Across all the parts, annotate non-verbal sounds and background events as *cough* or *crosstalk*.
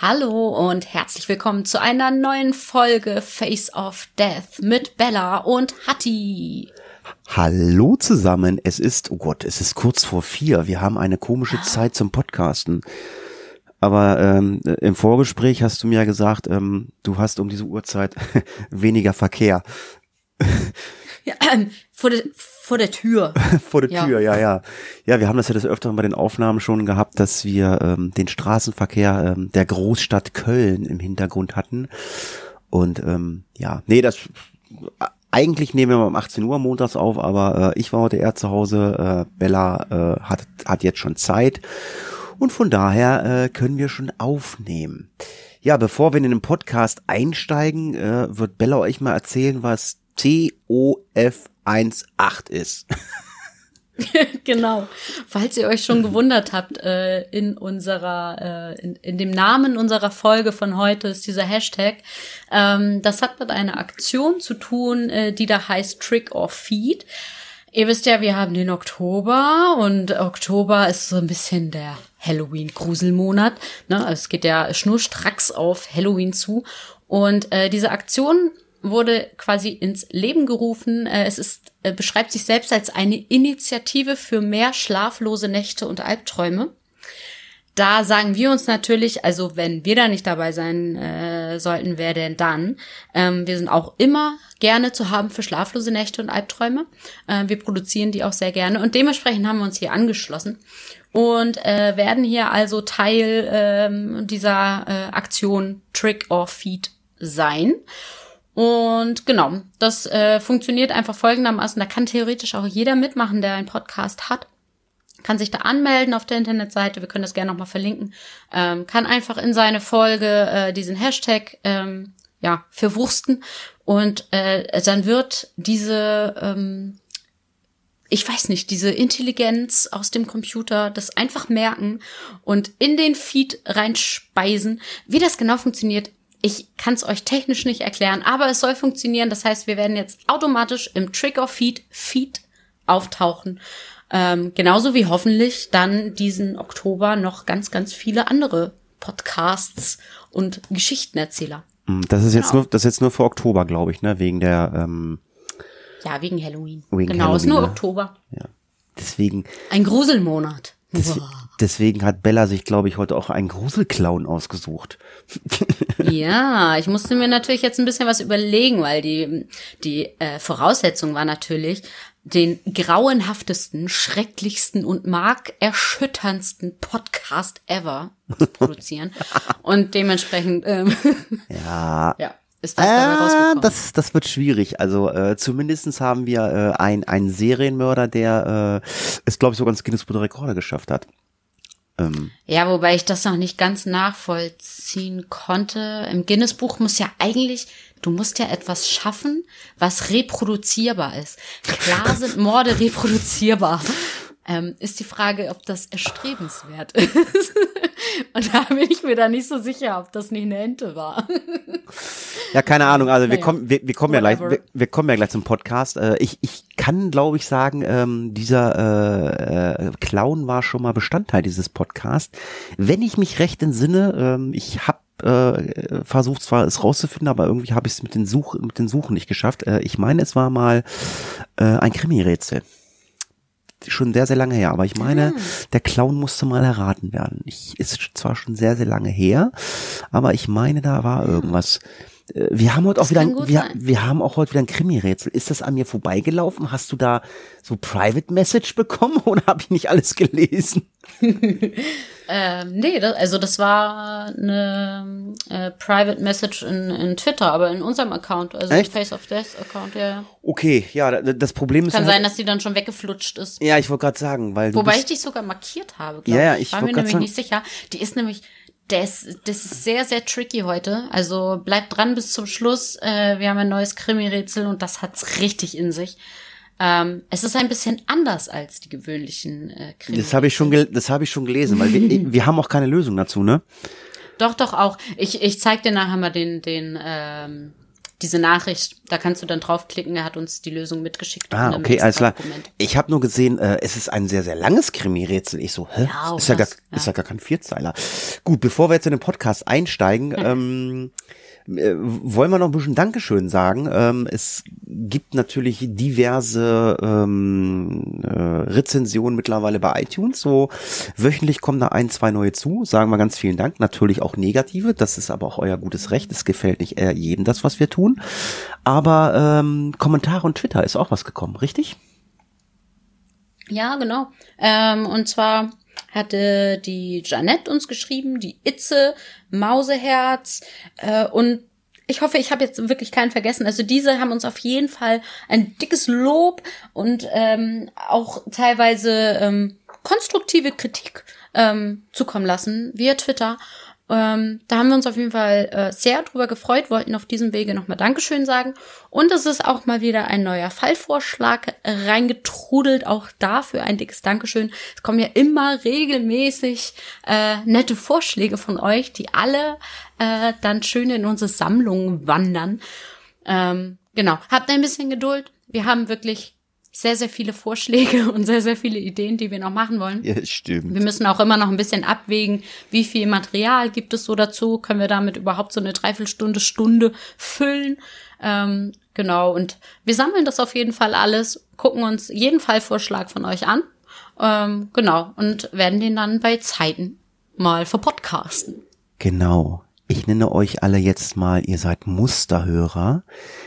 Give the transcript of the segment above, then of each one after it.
Hallo und herzlich willkommen zu einer neuen Folge Face of Death mit Bella und Hattie. Hallo zusammen, es ist, oh Gott, es ist kurz vor vier. Wir haben eine komische Zeit zum Podcasten. Aber ähm, im Vorgespräch hast du mir ja gesagt, ähm, du hast um diese Uhrzeit *laughs* weniger Verkehr. Ja, ähm, vor, der, vor der Tür. *laughs* Vor der Ja. Tür, ja, ja. Ja, wir haben das ja des Öfteren bei den Aufnahmen schon gehabt, dass wir ähm, den Straßenverkehr ähm, der Großstadt Köln im Hintergrund hatten. Und ähm, ja, nee, das eigentlich nehmen wir mal um 18 Uhr montags auf, aber äh, ich war heute eher zu Hause. Äh, Bella äh, hat, hat jetzt schon Zeit. Und von daher äh, können wir schon aufnehmen. Ja, bevor wir in den Podcast einsteigen, äh, wird Bella euch mal erzählen, was TOF18 ist. *laughs* genau. Falls ihr euch schon gewundert habt, äh, in unserer, äh, in, in dem Namen unserer Folge von heute ist dieser Hashtag. Ähm, das hat mit einer Aktion zu tun, äh, die da heißt Trick or Feed. Ihr wisst ja, wir haben den Oktober und Oktober ist so ein bisschen der Halloween-Gruselmonat. Ne? Also Es geht ja schnurstracks auf Halloween zu. Und äh, diese Aktion wurde quasi ins Leben gerufen. Äh, es ist, äh, beschreibt sich selbst als eine Initiative für mehr schlaflose Nächte und Albträume. Da sagen wir uns natürlich, also wenn wir da nicht dabei sein äh, sollten, wer denn dann? Ähm, wir sind auch immer gerne zu haben für schlaflose Nächte und Albträume. Äh, wir produzieren die auch sehr gerne und dementsprechend haben wir uns hier angeschlossen und äh, werden hier also Teil ähm, dieser äh, Aktion Trick or Feed sein. Und genau, das äh, funktioniert einfach folgendermaßen. Da kann theoretisch auch jeder mitmachen, der einen Podcast hat. Kann sich da anmelden auf der Internetseite. Wir können das gerne nochmal verlinken. Ähm, kann einfach in seine Folge äh, diesen Hashtag ähm, ja verwursten und äh, dann wird diese ähm, ich weiß nicht, diese Intelligenz aus dem Computer, das einfach merken und in den Feed reinspeisen. Wie das genau funktioniert, ich kann es euch technisch nicht erklären, aber es soll funktionieren. Das heißt, wir werden jetzt automatisch im Trigger Feed Feed auftauchen. Ähm, genauso wie hoffentlich dann diesen Oktober noch ganz, ganz viele andere Podcasts und Geschichtenerzähler. Hm, Das ist jetzt Genau. nur, das ist jetzt nur für Oktober, glaube ich, ne? Wegen der, ähm, Ja, wegen Halloween. Wegen genau, ist Halloween, nur ne? Oktober. deswegen, Ein Gruselmonat. des, deswegen hat Bella sich, glaube ich, heute auch einen Gruselclown ausgesucht. *laughs* Ja, ich musste mir natürlich jetzt ein bisschen was überlegen, weil die, die äh, Voraussetzung war natürlich, den grauenhaftesten, schrecklichsten und markerschütterndsten Podcast ever zu *laughs* produzieren. und dementsprechend, ähm, *laughs* Ja. ja, ist das Ah, das, das wird schwierig. Also äh, zumindestens haben wir äh, ein, einen Serienmörder, der äh, es, glaube ich, sogar ins Guinness Buch der Rekorde geschafft hat. Ähm, Ja, wobei ich das noch nicht ganz nachvollziehen konnte. Im Guinness-Buch muss ja eigentlich, du musst ja etwas schaffen, was reproduzierbar ist. Klar sind Morde reproduzierbar. Ähm, ist die Frage, ob das erstrebenswert ist. *laughs* Und da bin ich mir da nicht so sicher, ob das nicht eine Ente war. *laughs* ja, keine Ahnung. Also wir Naja. kommen, wir, wir kommen ja gleich, Whatever. wir, wir kommen ja gleich zum Podcast. Äh, ich, ich kann, glaube ich, sagen, ähm, dieser äh, äh, Clown war schon mal Bestandteil dieses Podcasts. Wenn ich mich recht entsinne, ähm, ich habe äh, versucht zwar es rauszufinden, aber irgendwie habe ich es mit den Such mit den Suchen nicht geschafft. Äh, ich meine, es war mal äh, ein Krimi-Rätsel. Schon sehr, sehr lange her. Aber ich meine, Ah. der Clown musste mal erraten werden. Ich, ist zwar schon sehr, sehr lange her, aber ich meine, da war irgendwas. Äh, Wir haben heute auch Das wieder, kann ein, wir, wir haben auch heute wieder ein Krimi-Rätsel. Ist das an mir vorbeigelaufen? Hast du da so Private Message bekommen *laughs* oder habe ich nicht alles gelesen? *laughs* Ähm, nee, das, also das war eine äh, Private Message in, in Twitter, aber in unserem Account, also Echt? Face of Death Account, ja. ja. Okay, ja, da- das Problem ist Kann halt, sein, dass die dann schon weggeflutscht ist. Ja, ich wollte gerade sagen, weil Wobei ich dich sogar markiert habe, Ja, glaube ja, ich. ich War mir nämlich sagen- nicht sicher. Die ist nämlich, das, das ist sehr, sehr tricky heute. Also bleibt dran bis zum Schluss. Äh, wir haben ein neues Krimi-Rätsel und das hat's richtig in sich. Ähm, es ist ein bisschen anders als die gewöhnlichen äh, Krimi. Das habe ich schon, gel- das habe ich schon gelesen, weil wir, *laughs* wir haben auch keine Lösung dazu, ne? Doch, doch auch. Ich, ich zeig dir nachher mal den, den, ähm, diese Nachricht. Da kannst du dann draufklicken. Er hat uns die Lösung mitgeschickt. Ah, okay, alles klar. Ich habe nur gesehen, äh, es ist ein sehr, sehr langes Krimi-Rätsel. Ich so, hä? Ja, ist, ja gar, das, ist ja. ja gar kein Vierzeiler. Gut, bevor wir jetzt in den Podcast einsteigen, *laughs* ähm, äh, wollen wir noch ein bisschen Dankeschön sagen. Ähm, es gibt natürlich diverse ähm, äh, Rezensionen mittlerweile bei iTunes. So wöchentlich kommen da ein, zwei neue zu. Sagen wir ganz vielen Dank. Natürlich auch negative. Das ist aber auch euer gutes Recht. Es gefällt nicht äh, jedem das, was wir tun. Aber ähm, Kommentare und Twitter ist auch was gekommen, richtig? Ja, genau. Ähm, und zwar hatte die Janette uns geschrieben, die Itze, Mauseherz äh, und ich hoffe, ich habe jetzt wirklich keinen vergessen. Also diese haben uns auf jeden Fall ein dickes Lob und ähm, auch teilweise ähm, konstruktive Kritik ähm, zukommen lassen via Twitter. Ähm, da haben wir uns auf jeden Fall äh, sehr drüber gefreut, wollten auf diesem Wege nochmal Dankeschön sagen. Und es ist auch mal wieder ein neuer Fallvorschlag reingetrudelt. Auch dafür ein dickes Dankeschön. Es kommen ja immer regelmäßig äh, nette Vorschläge von euch, die alle äh, dann schön in unsere Sammlung wandern. Ähm, genau, habt ein bisschen Geduld. Wir haben wirklich sehr, sehr viele Vorschläge *laughs* und sehr, sehr viele Ideen, die wir noch machen wollen. Ja, stimmt. Wir müssen auch immer noch ein bisschen abwägen, wie viel Material gibt es so dazu. Können wir damit überhaupt so eine Dreiviertelstunde, Stunde füllen? Ähm, genau, und wir sammeln das auf jeden Fall alles, gucken uns jeden Fallvorschlag von euch an. Ähm, genau, und werden den dann bei Zeiten mal verpodcasten. Genau. Ich nenne euch alle jetzt mal, ihr seid Musterhörer.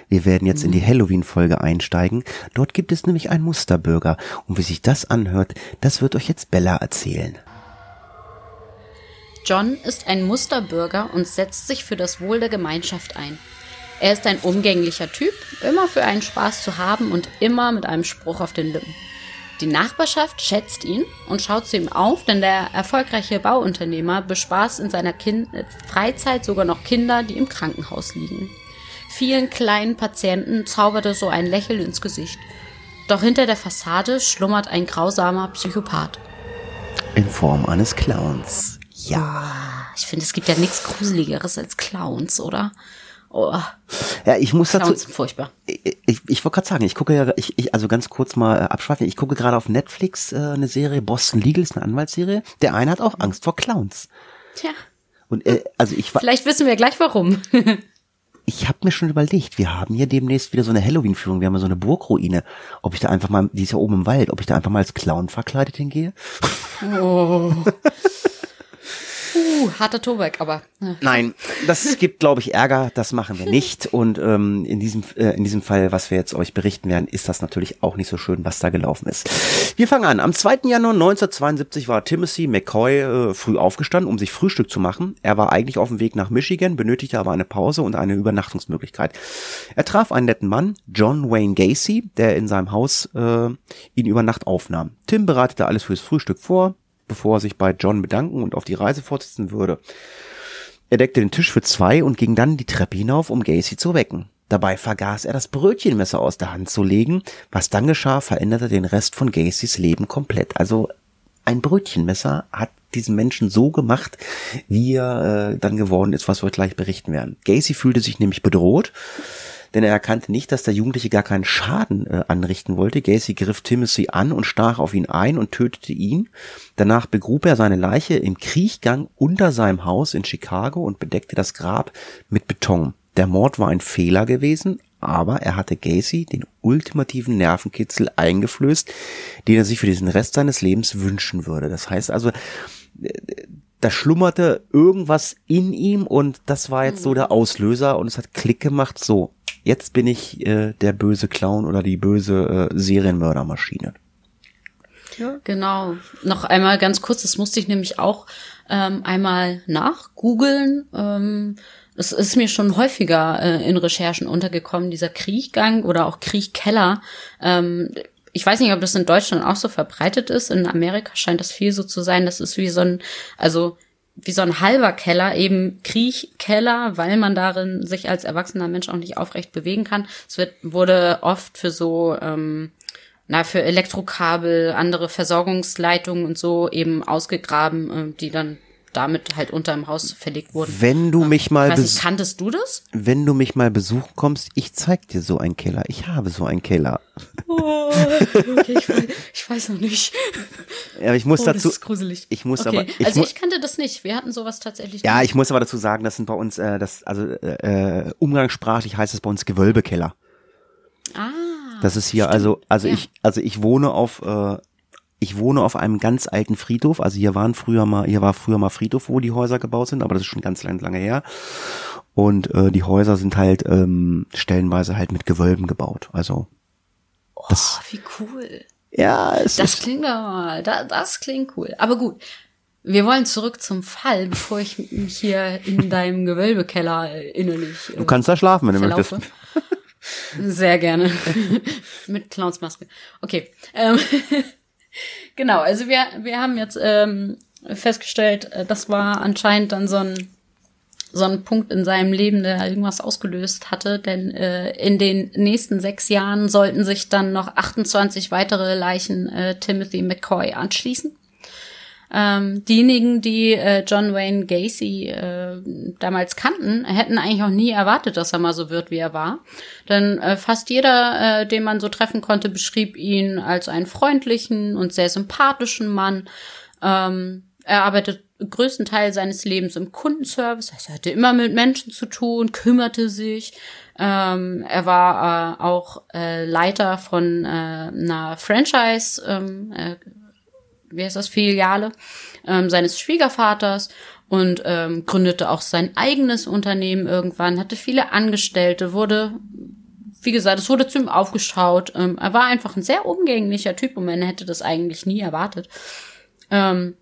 Wir werden jetzt in die Halloween-Folge einsteigen. Dort gibt es nämlich einen Musterbürger. Und wie sich das anhört, das wird euch jetzt Bella erzählen. John ist ein Musterbürger und setzt sich für das Wohl der Gemeinschaft ein. Er ist ein umgänglicher Typ, immer für einen Spaß zu haben und immer mit einem Spruch auf den Lippen. Die Nachbarschaft schätzt ihn und schaut zu ihm auf, denn der erfolgreiche Bauunternehmer bespaßt in seiner kind äh, Freizeit sogar noch Kinder, die im Krankenhaus liegen. Vielen kleinen Patienten zauberte so ein Lächeln ins Gesicht. Doch hinter der Fassade schlummert ein grausamer Psychopath. In Form eines Clowns. Ja. Ich finde, es gibt ja nichts Gruseligeres als Clowns, oder? Oh, Ja, ich muss dazu, Clowns furchtbar. ich, ich, ich wollte gerade sagen, ich gucke ja, ich, ich, also ganz kurz mal äh, abschweifen, ich gucke gerade auf Netflix äh, eine Serie, Boston Legal ist eine Anwaltsserie. Der eine hat auch Angst vor Clowns. Tja, Und äh, also ich war, vielleicht wissen wir gleich warum. *laughs* ich habe mir schon überlegt, wir haben hier demnächst wieder so eine Halloween-Führung, wir haben ja so eine Burgruine, ob ich da einfach mal, die ist ja oben im Wald, ob ich da einfach mal als Clown verkleidet hingehe. *laughs* uh, harter Tobak, aber. äh, Nein, das gibt, glaube ich, Ärger. Das machen wir nicht. Und ähm, in diesem äh, in diesem Fall, was wir jetzt euch berichten werden, ist das natürlich auch nicht so schön, was da gelaufen ist. Wir fangen an. Am 2. Januar 1972 war Timothy McCoy äh, früh aufgestanden, um sich Frühstück zu machen. Er war eigentlich auf dem Weg nach Michigan, benötigte aber eine Pause und eine Übernachtungsmöglichkeit. Er traf einen netten Mann, John Wayne Gacy, der in seinem Haus äh, ihn über Nacht aufnahm. Tim bereitete alles fürs Frühstück vor, bevor er sich bei John bedanken und auf die Reise fortsetzen würde. Er deckte den Tisch für zwei und ging dann die Treppe hinauf, um Gacy zu wecken. Dabei vergaß er das Brötchenmesser aus der Hand zu legen. Was dann geschah, veränderte den Rest von Gacys Leben komplett. Also ein Brötchenmesser hat diesen Menschen so gemacht, wie er äh, dann geworden ist, was wir gleich berichten werden. Gacy fühlte sich nämlich bedroht, denn er erkannte nicht, dass der Jugendliche gar keinen Schaden äh, anrichten wollte. Gacy griff Timothy an und stach auf ihn ein und tötete ihn. Danach begrub er seine Leiche im Kriechgang unter seinem Haus in Chicago und bedeckte das Grab mit Beton. Der Mord war ein Fehler gewesen, aber er hatte Gacy den ultimativen Nervenkitzel eingeflößt, den er sich für diesen Rest seines Lebens wünschen würde. Das heißt also, da schlummerte irgendwas in ihm und das war jetzt so der Auslöser und es hat Klick gemacht, so, jetzt bin ich äh, der böse Clown oder die böse äh, Serienmördermaschine. Genau. Noch einmal ganz kurz, das musste ich nämlich auch ähm, einmal nachgoogeln. Ähm, es ist mir schon häufiger äh, in Recherchen untergekommen, dieser Kriechgang oder auch Kriechkeller. Ähm, ich weiß nicht, ob das in Deutschland auch so verbreitet ist. In Amerika scheint das viel so zu sein. Das ist wie so ein, also wie so ein halber Keller, eben Kriechkeller, weil man darin sich als erwachsener Mensch auch nicht aufrecht bewegen kann. Es wird, wurde oft für so, ähm, na, für Elektrokabel, andere Versorgungsleitungen und so eben ausgegraben, äh, die dann damit halt unter dem Haus verlegt wurden. Wenn du mich mal nicht, kanntest du das? wenn du mich mal besuchen kommst, ich zeig dir so einen Keller. Ich habe so einen Keller. Oh, okay, ich weiß, ich weiß noch nicht. Ja, ich muss Oh, dazu das ist gruselig. ich muss okay. aber ich also mu- ich kannte das nicht. Wir hatten sowas tatsächlich Ja, nicht. ich muss aber dazu sagen, das sind bei uns äh, das also äh, äh, umgangssprachlich heißt es bei uns Gewölbekeller. Ah. Das ist hier also also ja. ich also ich wohne auf äh, ich wohne auf einem ganz alten Friedhof. Also hier waren früher mal hier war früher mal Friedhof, wo die Häuser gebaut sind, aber das ist schon ganz lang, lange her. Und äh, die Häuser sind halt ähm, stellenweise halt mit Gewölben gebaut. Also das Oh, wie cool. ja, es Das ist, klingt aber mal, da, das klingt cool. Aber gut, wir wollen zurück zum Fall, bevor ich mich hier in *laughs* deinem Gewölbekeller äh, innerlich. du kannst da schlafen, wenn du verlaufe. möchtest. *laughs* *laughs* Sehr gerne. Mit Clownsmaske. Okay. Ähm, genau, also wir, wir haben jetzt ähm, festgestellt, äh, das war anscheinend dann so ein, so ein Punkt in seinem Leben, der irgendwas ausgelöst hatte, denn äh, in den nächsten sechs Jahren sollten sich dann noch 28 weitere Leichen äh, Timothy McCoy anschließen. Ähm, diejenigen, die äh, John Wayne Gacy äh, damals kannten, hätten eigentlich auch nie erwartet, dass er mal so wird, wie er war. Denn äh, fast jeder, äh, den man so treffen konnte, beschrieb ihn als einen freundlichen und sehr sympathischen Mann. Ähm, er arbeitet größtenteils seines Lebens im Kundenservice, also er hatte immer mit Menschen zu tun, kümmerte sich. Ähm, er war äh, auch äh, Leiter von äh, einer Franchise, ähm, äh, wie heißt das, Filiale ähm, seines Schwiegervaters und ähm, gründete auch sein eigenes Unternehmen irgendwann, hatte viele Angestellte, wurde, wie gesagt, es wurde zu ihm aufgeschaut. Ähm, er war einfach ein sehr umgänglicher Typ und man hätte das eigentlich nie erwartet. Ähm,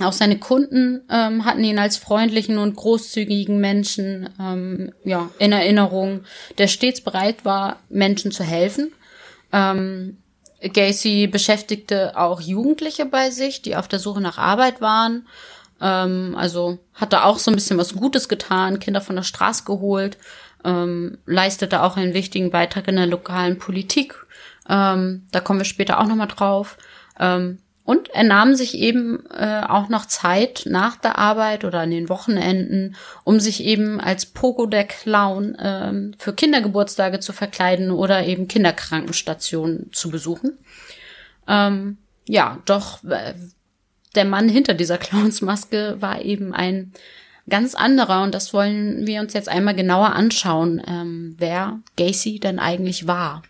auch seine Kunden ähm, hatten ihn als freundlichen und großzügigen Menschen ähm, ja, in Erinnerung, der stets bereit war, Menschen zu helfen. Ähm, Gacy beschäftigte auch Jugendliche bei sich, die auf der Suche nach Arbeit waren. Ähm, also hat er auch so ein bisschen was Gutes getan, Kinder von der Straße geholt, ähm, leistete auch einen wichtigen Beitrag in der lokalen Politik. Ähm, da kommen wir später auch nochmal drauf. Ähm, und er nahm sich eben äh, auch noch Zeit nach der Arbeit oder an den Wochenenden, um sich eben als Pogo der Clown ähm, für Kindergeburtstage zu verkleiden oder eben Kinderkrankenstationen zu besuchen. Ähm, ja, doch äh, der Mann hinter dieser *laughs* Clownsmaske war eben ein ganz anderer und das wollen wir uns jetzt einmal genauer anschauen, ähm, wer Gacy denn eigentlich war.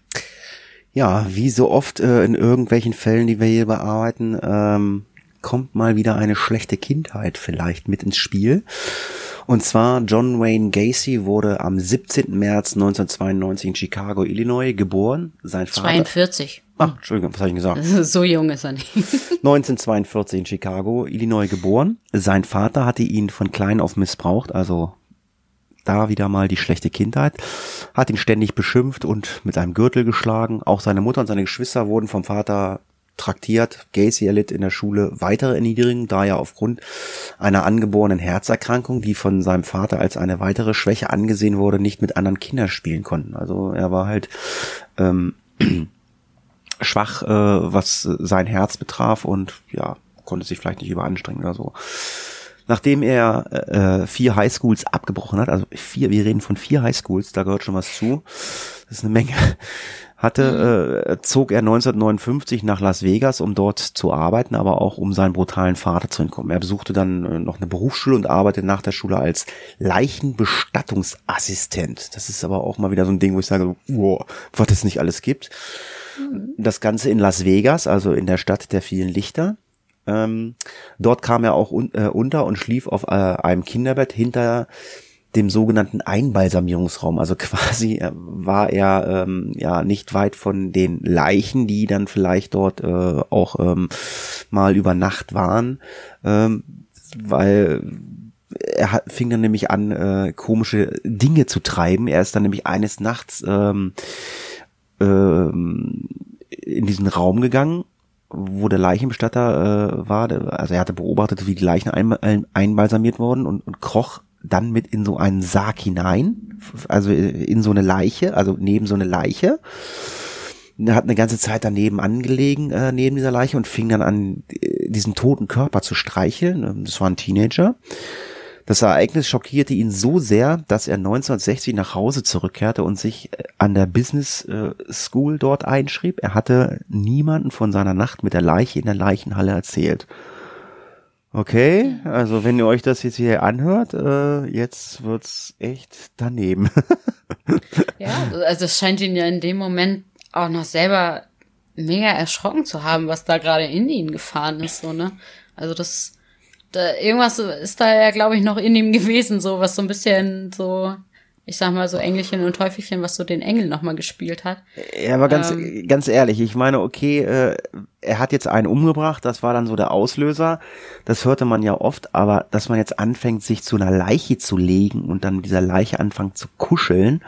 Ja, wie so oft äh, in irgendwelchen Fällen, die wir hier bearbeiten, ähm, kommt mal wieder eine schlechte Kindheit vielleicht mit ins Spiel. Und zwar John Wayne Gacy wurde am 17. März 1992 in Chicago, Illinois geboren. Sein Vater 42. Ach, Entschuldigung, was habe ich gesagt? *laughs* So jung ist er nicht. *laughs* 1942 in Chicago, Illinois geboren. Sein Vater hatte ihn von klein auf missbraucht, also da wieder mal die schlechte Kindheit, hat ihn ständig beschimpft und mit einem Gürtel geschlagen. Auch seine Mutter und seine Geschwister wurden vom Vater traktiert. Gacy erlitt in der Schule weitere Erniedrigungen, da er aufgrund einer angeborenen Herzerkrankung, die von seinem Vater als eine weitere Schwäche angesehen wurde, nicht mit anderen Kindern spielen konnten. Also er war halt ähm, *clears throat* schwach, äh, was sein Herz betraf und ja, konnte sich vielleicht nicht überanstrengen oder so. Nachdem er äh, vier Highschools abgebrochen hat, also vier, wir reden von vier Highschools, da gehört schon was zu, das ist eine Menge, *laughs* hatte, äh, zog er 1959 nach Las Vegas, um dort zu arbeiten, aber auch um seinen brutalen Vater zu entkommen. Er besuchte dann äh, noch eine Berufsschule und arbeitete nach der Schule als Leichenbestattungsassistent. Das ist aber auch mal wieder so ein Ding, wo ich sage, wow, was es nicht alles gibt. Das Ganze in Las Vegas, also in der Stadt der vielen Lichter. Ähm, dort kam er auch un äh, unter und schlief auf äh, einem Kinderbett hinter dem sogenannten Einbalsamierungsraum. Also *laughs* quasi äh, war er ähm, ja nicht weit von den Leichen, die dann vielleicht dort äh, auch ähm, mal über Nacht waren, ähm, weil er hat, fing dann nämlich an, äh, komische Dinge zu treiben. Er ist dann nämlich eines Nachts ähm, ähm, in diesen Raum gegangen wo der Leichenbestatter äh, war, also er hatte beobachtet, wie die Leichen ein, ein, einbalsamiert wurden und, und kroch dann mit in so einen Sarg hinein, also in so eine Leiche, also neben so eine Leiche. Er hat eine ganze Zeit daneben angelegen, äh, neben dieser Leiche und fing dann an, äh, diesen toten Körper zu streicheln. Das war ein Teenager. Das Ereignis schockierte ihn so sehr, dass er 1960 nach Hause zurückkehrte und sich äh, an der Business äh, School dort einschrieb. Er hatte niemanden von seiner Nacht mit der Leiche in der Leichenhalle erzählt. Okay, also wenn ihr euch das jetzt hier anhört, äh, jetzt wird's echt daneben. ja, also es scheint ihn ja in dem Moment auch noch selber mega erschrocken zu haben, was da gerade in ihn gefahren ist, so, ne? Also das, da, irgendwas ist da ja, glaube ich, noch in ihm gewesen, so, was so ein bisschen so, ich sag mal so Engelchen und Teufelchen, was so den Engel nochmal gespielt hat. Ja, aber ganz, ähm, ganz ehrlich, ich meine, okay, äh, er hat jetzt einen umgebracht, das war dann so der Auslöser. Das hörte man ja oft, aber dass man jetzt anfängt, sich zu einer Leiche zu legen und dann mit dieser Leiche anfängt zu kuscheln,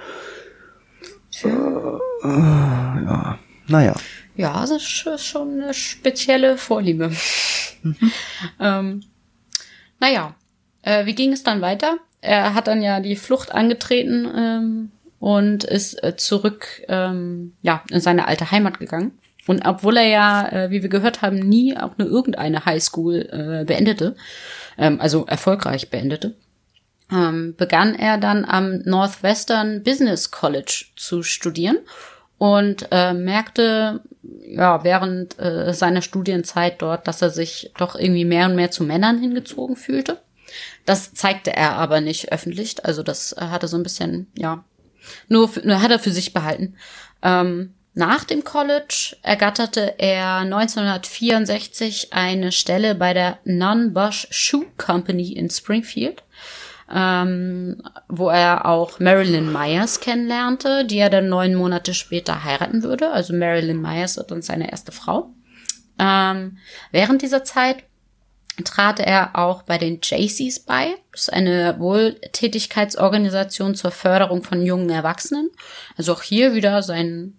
äh, äh, ja, naja. Ja, das ist schon eine spezielle Vorliebe. Mhm. *laughs* ähm, naja, äh, wie ging es dann weiter? Er hat dann ja die Flucht angetreten ähm, und ist äh, zurück ähm, ja, in seine alte Heimat gegangen. Und obwohl er ja, äh, wie wir gehört haben, nie auch nur irgendeine Highschool äh, beendete, ähm, also erfolgreich beendete, ähm, begann er dann am Northwestern Business College zu studieren und äh, merkte ja während äh, seiner Studienzeit dort, dass er sich doch irgendwie mehr und mehr zu Männern hingezogen fühlte. Das zeigte er aber nicht öffentlich, also das äh, hatte so ein bisschen ja nur, nur hat er für sich behalten. Ähm, nach dem College ergatterte er 1964 eine Stelle bei der Non-Bosch Shoe Company in Springfield ähm, wo er auch Marilyn Myers kennenlernte, die er dann neun Monate später heiraten würde. Also Marilyn Myers wird dann seine erste Frau. Ähm, während dieser Zeit trat er auch bei den JCs bei. Das ist eine Wohltätigkeitsorganisation zur Förderung von jungen Erwachsenen. Also auch hier wieder sein,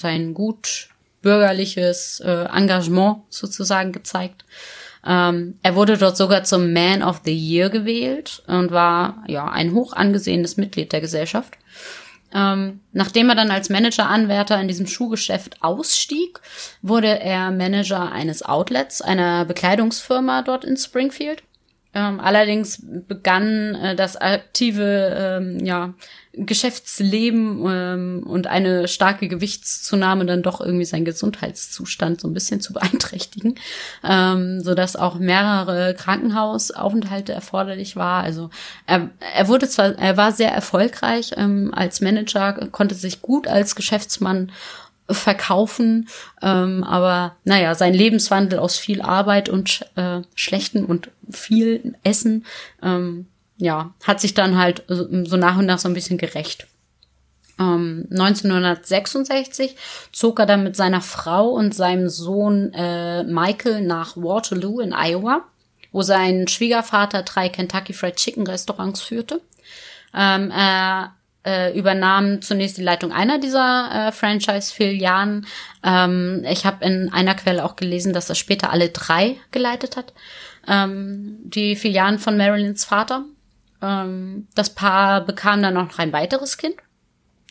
sein gut bürgerliches äh, Engagement sozusagen gezeigt. Ähm, er wurde dort sogar zum Man of the Year gewählt und war ja ein hoch angesehenes Mitglied der Gesellschaft. Ähm, nachdem er dann als Manager-Anwärter in diesem Schuhgeschäft ausstieg, wurde er Manager eines Outlets, einer Bekleidungsfirma dort in Springfield. Ähm, allerdings begann äh, das aktive ähm, ja, Geschäftsleben ähm, und eine starke Gewichtszunahme dann doch irgendwie seinen Gesundheitszustand so ein bisschen zu *laughs* beeinträchtigen, ähm, so dass auch mehrere Krankenhausaufenthalte erforderlich war. Also er, er wurde zwar, er war sehr erfolgreich ähm, als Manager, konnte sich gut als Geschäftsmann verkaufen. Ähm, aber naja, sein Lebenswandel aus viel Arbeit und äh, schlechten und viel Essen, ähm, ja, hat sich dann halt so nach und nach so ein bisschen gerecht. Ähm, 1966 zog er dann mit seiner Frau und seinem Sohn äh, Michael nach Waterloo in Iowa, wo sein Schwiegervater drei Kentucky Fried Chicken Restaurants führte. Ähm, er äh, übernahm zunächst die Leitung einer dieser äh, Franchise-Filialen. Ähm, ich habe in einer Quelle auch gelesen, dass er später alle drei geleitet hat. Ähm, die Filialen von Marilyns Vater. Ähm, das Paar bekam dann noch ein weiteres Kind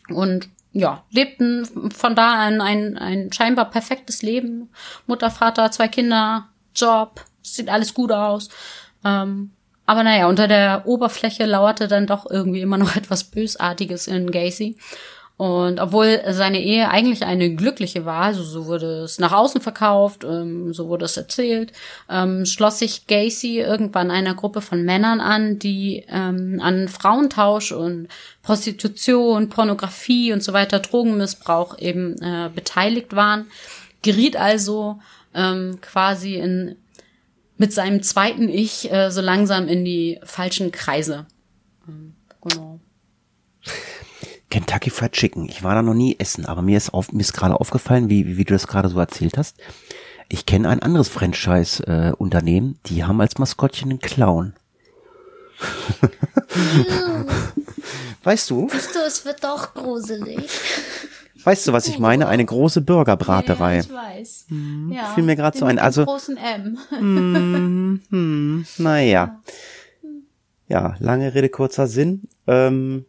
und ja, lebten von da an ein, ein scheinbar perfektes Leben. Mutter, Vater, zwei Kinder, Job, sieht alles gut aus. Ähm, aber naja, unter der Oberfläche lauerte dann doch irgendwie immer noch *laughs* etwas Bösartiges in Gacy. Und obwohl seine Ehe eigentlich eine glückliche war, also so wurde es nach außen verkauft, ähm, so wurde es erzählt, ähm, schloss sich Gacy irgendwann einer Gruppe von Männern an, die ähm, an Frauentausch und Prostitution, Pornografie und so weiter, Drogenmissbrauch eben äh, beteiligt waren, geriet also ähm, quasi in mit seinem zweiten Ich äh, so langsam in die falschen Kreise. Ähm, genau. Kentucky Fried Chicken. Ich war da noch nie essen, aber mir ist, auf, mir ist gerade aufgefallen, wie, wie du das gerade so erzählt hast. Ich kenne ein anderes Franchise-Unternehmen, äh, die haben als Maskottchen einen Clown. *laughs* weißt du? Siehst du, es wird doch gruselig. Weißt du, was ich meine? Eine große Burgerbraterei. Ja, ich weiß. Ja, fiel mir grad so ein. Also- großen M. Hm, hm, naja. Ja, lange Rede, kurzer Sinn. Ähm,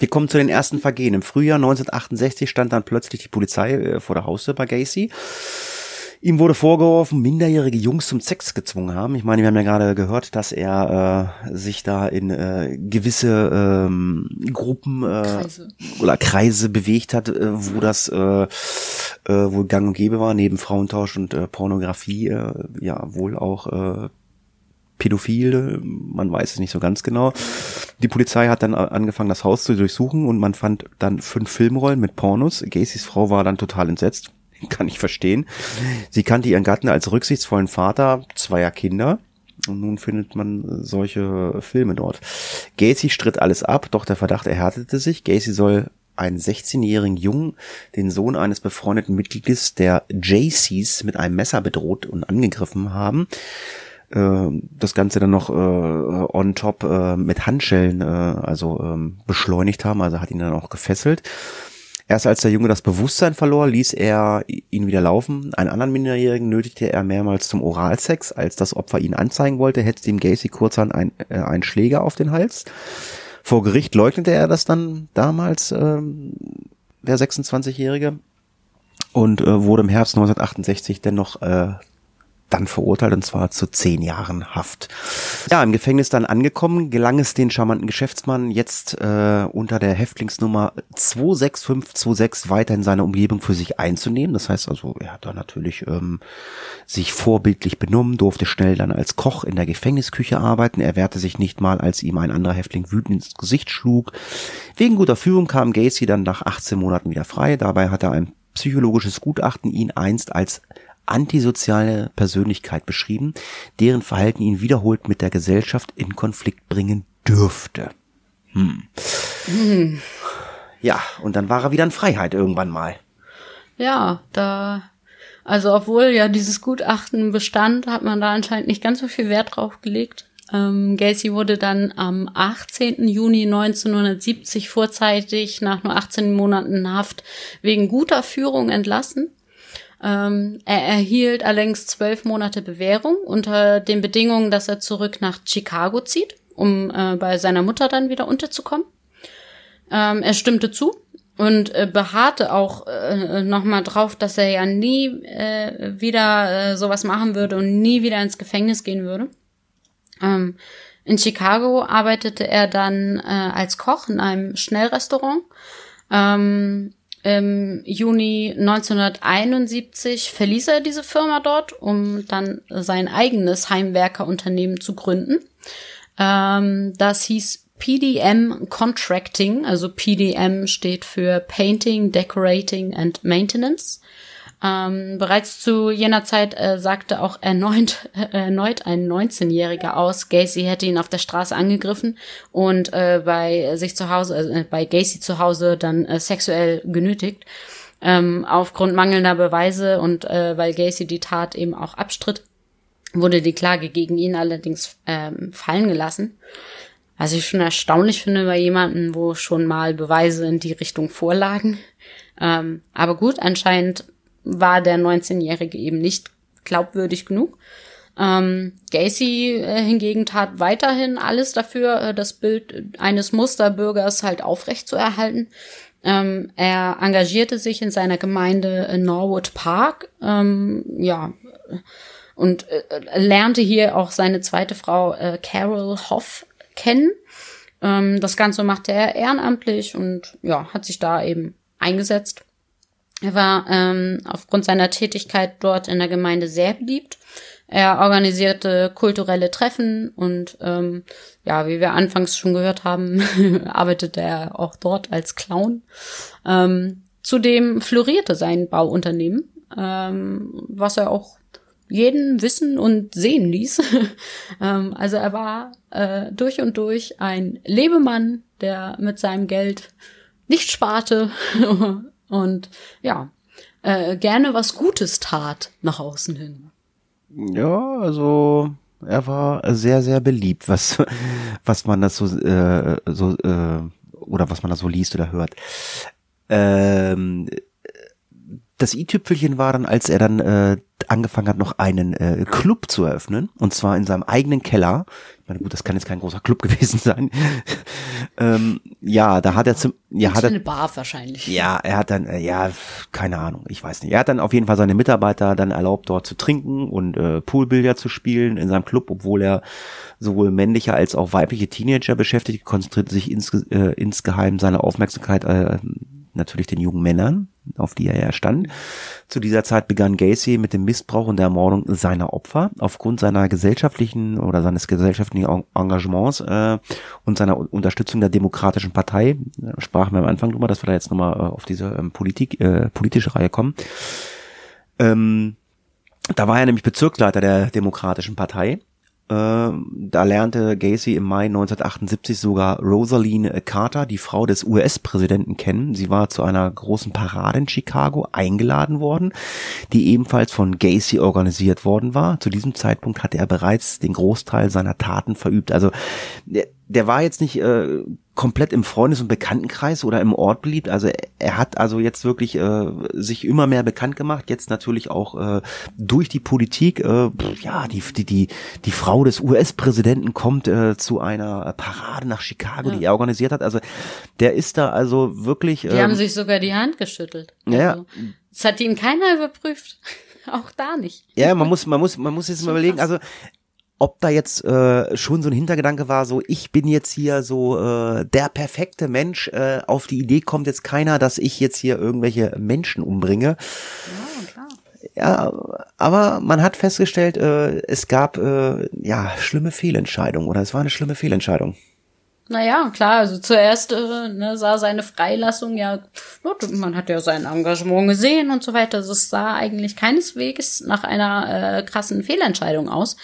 wir kommen zu den ersten Vergehen. Im Frühjahr 1968 stand dann plötzlich die Polizei äh, vor der Haustür bei Gacy. Ihm wurde vorgeworfen, minderjährige Jungs zum Sex gezwungen haben. Ich meine, wir haben ja gerade gehört, dass er äh, sich da in äh, gewisse ähm, Gruppen äh, Kreise. oder Kreise bewegt hat, äh, wo das äh, äh, wohl gang und gäbe war, neben Frauentausch und äh, Pornografie, äh, ja wohl auch äh, Pädophile, man weiß es nicht so ganz genau. Die Polizei hat dann angefangen, das Haus zu durchsuchen und man fand dann fünf Filmrollen mit Pornos. Gacys Frau war dann total entsetzt. *laughs* Kann ich verstehen. Sie kannte ihren Gatten als rücksichtsvollen Vater zweier Kinder. Und nun findet man solche Filme dort. Gacy stritt alles ab, doch der Verdacht erhärtete sich. Gacy soll einen 16-jährigen Jungen, den Sohn eines befreundeten Mitgliedes der JCs, mit einem Messer bedroht und angegriffen haben das Ganze dann noch äh, on top äh, mit Handschellen, äh, also ähm, beschleunigt haben, also hat ihn dann auch gefesselt. Erst als der Junge das Bewusstsein verlor, ließ er ihn wieder laufen. Einen anderen Minderjährigen nötigte er mehrmals zum Oralsex. Als das Opfer ihn anzeigen wollte, hetzte ihm Gacy kurzerhand ein, äh, einen Schläger auf den Hals. Vor Gericht leugnete er das dann damals, ähm, der 26-Jährige, und äh, wurde im Herbst 1968 dennoch äh, dann verurteilt und zwar zu zehn Jahren Haft. Ja, im Gefängnis dann angekommen, gelang es den charmanten Geschäftsmann jetzt äh, unter der Häftlingsnummer 26526 weiter in seine Umgebung für sich einzunehmen. Das heißt also, er hat da natürlich ähm, sich vorbildlich benommen, durfte schnell dann als Koch in der Gefängnisküche arbeiten. Er wehrte sich nicht mal, als ihm ein anderer Häftling wütend ins Gesicht schlug. Wegen guter Führung kam Gacy dann nach 18 Monaten wieder frei. Dabei hat er ein psychologisches Gutachten ihn einst als antisoziale Persönlichkeit beschrieben, deren Verhalten ihn wiederholt mit der Gesellschaft in Konflikt bringen dürfte. Hm. Ja, und dann war er wieder in Freiheit irgendwann mal. Ja, da, also obwohl ja dieses Gutachten bestand, hat man da anscheinend nicht ganz so viel Wert drauf gelegt. Ähm, Gacy wurde dann am 18. Juni 1970 vorzeitig nach nur 18 Monaten Haft wegen guter Führung entlassen. Ähm, er erhielt allerdings zwölf Monate Bewährung unter den Bedingungen, dass er zurück nach Chicago zieht, um äh, bei seiner Mutter dann wieder unterzukommen. Ähm, er stimmte zu und äh, beharrte auch äh, nochmal drauf, dass er ja nie äh, wieder äh, sowas machen würde und nie wieder ins Gefängnis gehen würde. Ähm, in Chicago arbeitete er dann äh, als Koch in einem Schnellrestaurant. Ähm, Im Juni 1971 verließ er diese Firma dort, um dann sein eigenes Heimwerkerunternehmen zu gründen. Ähm, das hieß PDM Contracting, also PDM steht für Painting, Decorating and Maintenance. Ähm, bereits zu jener Zeit äh, sagte auch erneut, äh, *laughs* erneut ein 19-Jähriger aus, Gacy hätte ihn auf der Straße angegriffen und äh, bei sich zu Hause, äh, bei Gacy zu Hause dann äh, sexuell genötigt. Ähm, aufgrund mangelnder Beweise und äh, weil Gacy die Tat eben auch abstritt, wurde die Klage gegen ihn allerdings ähm, fallen gelassen. Was ich schon erstaunlich finde bei jemandem, wo schon mal Beweise in die Richtung vorlagen. Ähm, aber gut, anscheinend war der 19-Jährige eben nicht glaubwürdig genug. Ähm, Gacy äh, hingegen tat weiterhin alles dafür, äh, das Bild eines Musterbürgers halt aufrecht zu erhalten. Ähm, er engagierte sich in seiner Gemeinde in Norwood Park, ähm, ja, und äh, lernte hier auch seine zweite Frau äh, Carol Hoff kennen. Ähm, das Ganze machte er ehrenamtlich und ja, hat sich da eben eingesetzt. Er war ähm, aufgrund seiner Tätigkeit dort in der Gemeinde sehr beliebt. Er organisierte kulturelle Treffen und ähm, ja, wie wir anfangs schon gehört haben, *laughs* arbeitete er auch dort als Clown. Ähm, zudem florierte sein Bauunternehmen, ähm, was er auch jeden wissen und sehen ließ. *laughs* ähm, also er war äh, durch und durch ein Lebemann, der mit seinem Geld nicht sparte *laughs* und ja, äh, gerne was Gutes tat nach außen hin. Ja, also er war sehr, sehr beliebt, was, *laughs* was man das so, äh, so äh, oder was man da so liest oder hört. Ähm, das i-Tüpfelchen war dann, als er dann äh, angefangen hat, noch einen äh, Club zu eröffnen, und zwar in seinem eigenen Keller. Ich meine, gut, das kann jetzt kein großer Club *laughs* gewesen sein. ähm, ja, da hat er zum, ja, hat er, eine Bar wahrscheinlich. ja, er hat dann, äh, ja, keine Ahnung, ich weiß nicht. Er hat dann auf jeden Fall seine Mitarbeiter dann erlaubt, dort zu trinken und äh, Poolbillard zu spielen in seinem Club, obwohl er sowohl männliche als auch weibliche Teenager beschäftigt, konzentrierte sich insge äh, insgeheim seine Aufmerksamkeit äh, natürlich den jungen Männern, auf die er ja stand. Zu dieser Zeit begann Gacy mit dem Missbrauch und der Ermordung seiner Opfer aufgrund seiner gesellschaftlichen oder seines gesellschaftlichen En- Engagements äh, und seiner Unterstützung der Demokratischen Partei. Äh, Sprachen wir am Anfang drüber, dass wir da jetzt nochmal äh, auf diese ähm, Politik, äh, politische Reihe kommen. Ähm, da war er nämlich Bezirksleiter der Demokratischen Partei. Äh, da lernte Gacy im Mai 1978 sogar Rosaline Carter, die Frau des US-Präsidenten, kennen. Sie war zu einer großen Parade in Chicago eingeladen worden, die ebenfalls von Gacy organisiert worden war. Zu diesem Zeitpunkt hatte er bereits den Großteil seiner Taten verübt. Also der, der war jetzt nicht äh, komplett im Freundes- und Bekanntenkreis oder im Ort beliebt. Also er, hat also jetzt wirklich äh, sich immer mehr bekannt gemacht. Jetzt natürlich auch äh, durch die Politik. Äh, ja, die die die die Frau des US-Präsidenten kommt äh, zu einer Parade nach Chicago, die er organisiert hat. Also der ist da also wirklich. Die ähm, haben sich sogar die Hand geschüttelt. Ja. Also, das hat ihm keiner überprüft. *laughs* Auch da nicht. Ja, man muss, man muss, man muss jetzt mal überlegen, also ob da jetzt äh, schon so ein Hintergedanke war, so ich bin jetzt hier so äh, der perfekte Mensch, äh, auf die Idee kommt jetzt keiner, dass ich jetzt hier irgendwelche Menschen umbringe. Ja, klar. Ja, aber man hat festgestellt, äh, es gab äh, ja schlimme Fehlentscheidungen oder es war eine schlimme Fehlentscheidung. Naja, klar, also zuerst äh, ne, sah seine Freilassung ja, man hat ja sein Engagement gesehen und so weiter. Also es sah eigentlich keineswegs nach einer äh, krassen Fehlentscheidung aus.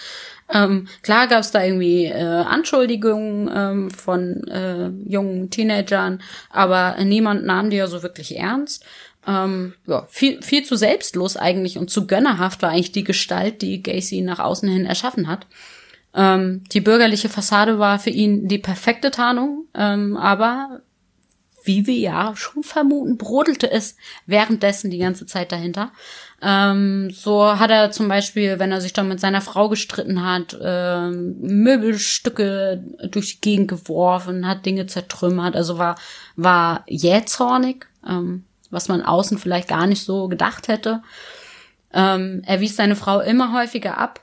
Ähm, klar gab es da irgendwie äh, Anschuldigungen ähm, von äh, jungen Teenagern, aber niemand nahm die ja so wirklich ernst. Ähm, ja, viel, viel zu selbstlos eigentlich und zu gönnerhaft war eigentlich die Gestalt, die Gacy nach außen hin erschaffen hat. Ähm, die bürgerliche Fassade war für ihn die perfekte Tarnung, ähm, aber wie wir ja schon vermuten, brodelte es währenddessen die ganze Zeit dahinter. Ähm, so hat er zum Beispiel, wenn er sich dann mit seiner Frau gestritten hat, ähm, Möbelstücke durch die Gegend geworfen, hat Dinge zertrümmert, also war, war jähzornig, ähm, was man außen vielleicht gar nicht so gedacht hätte. Ähm, er wies seine Frau immer häufiger ab,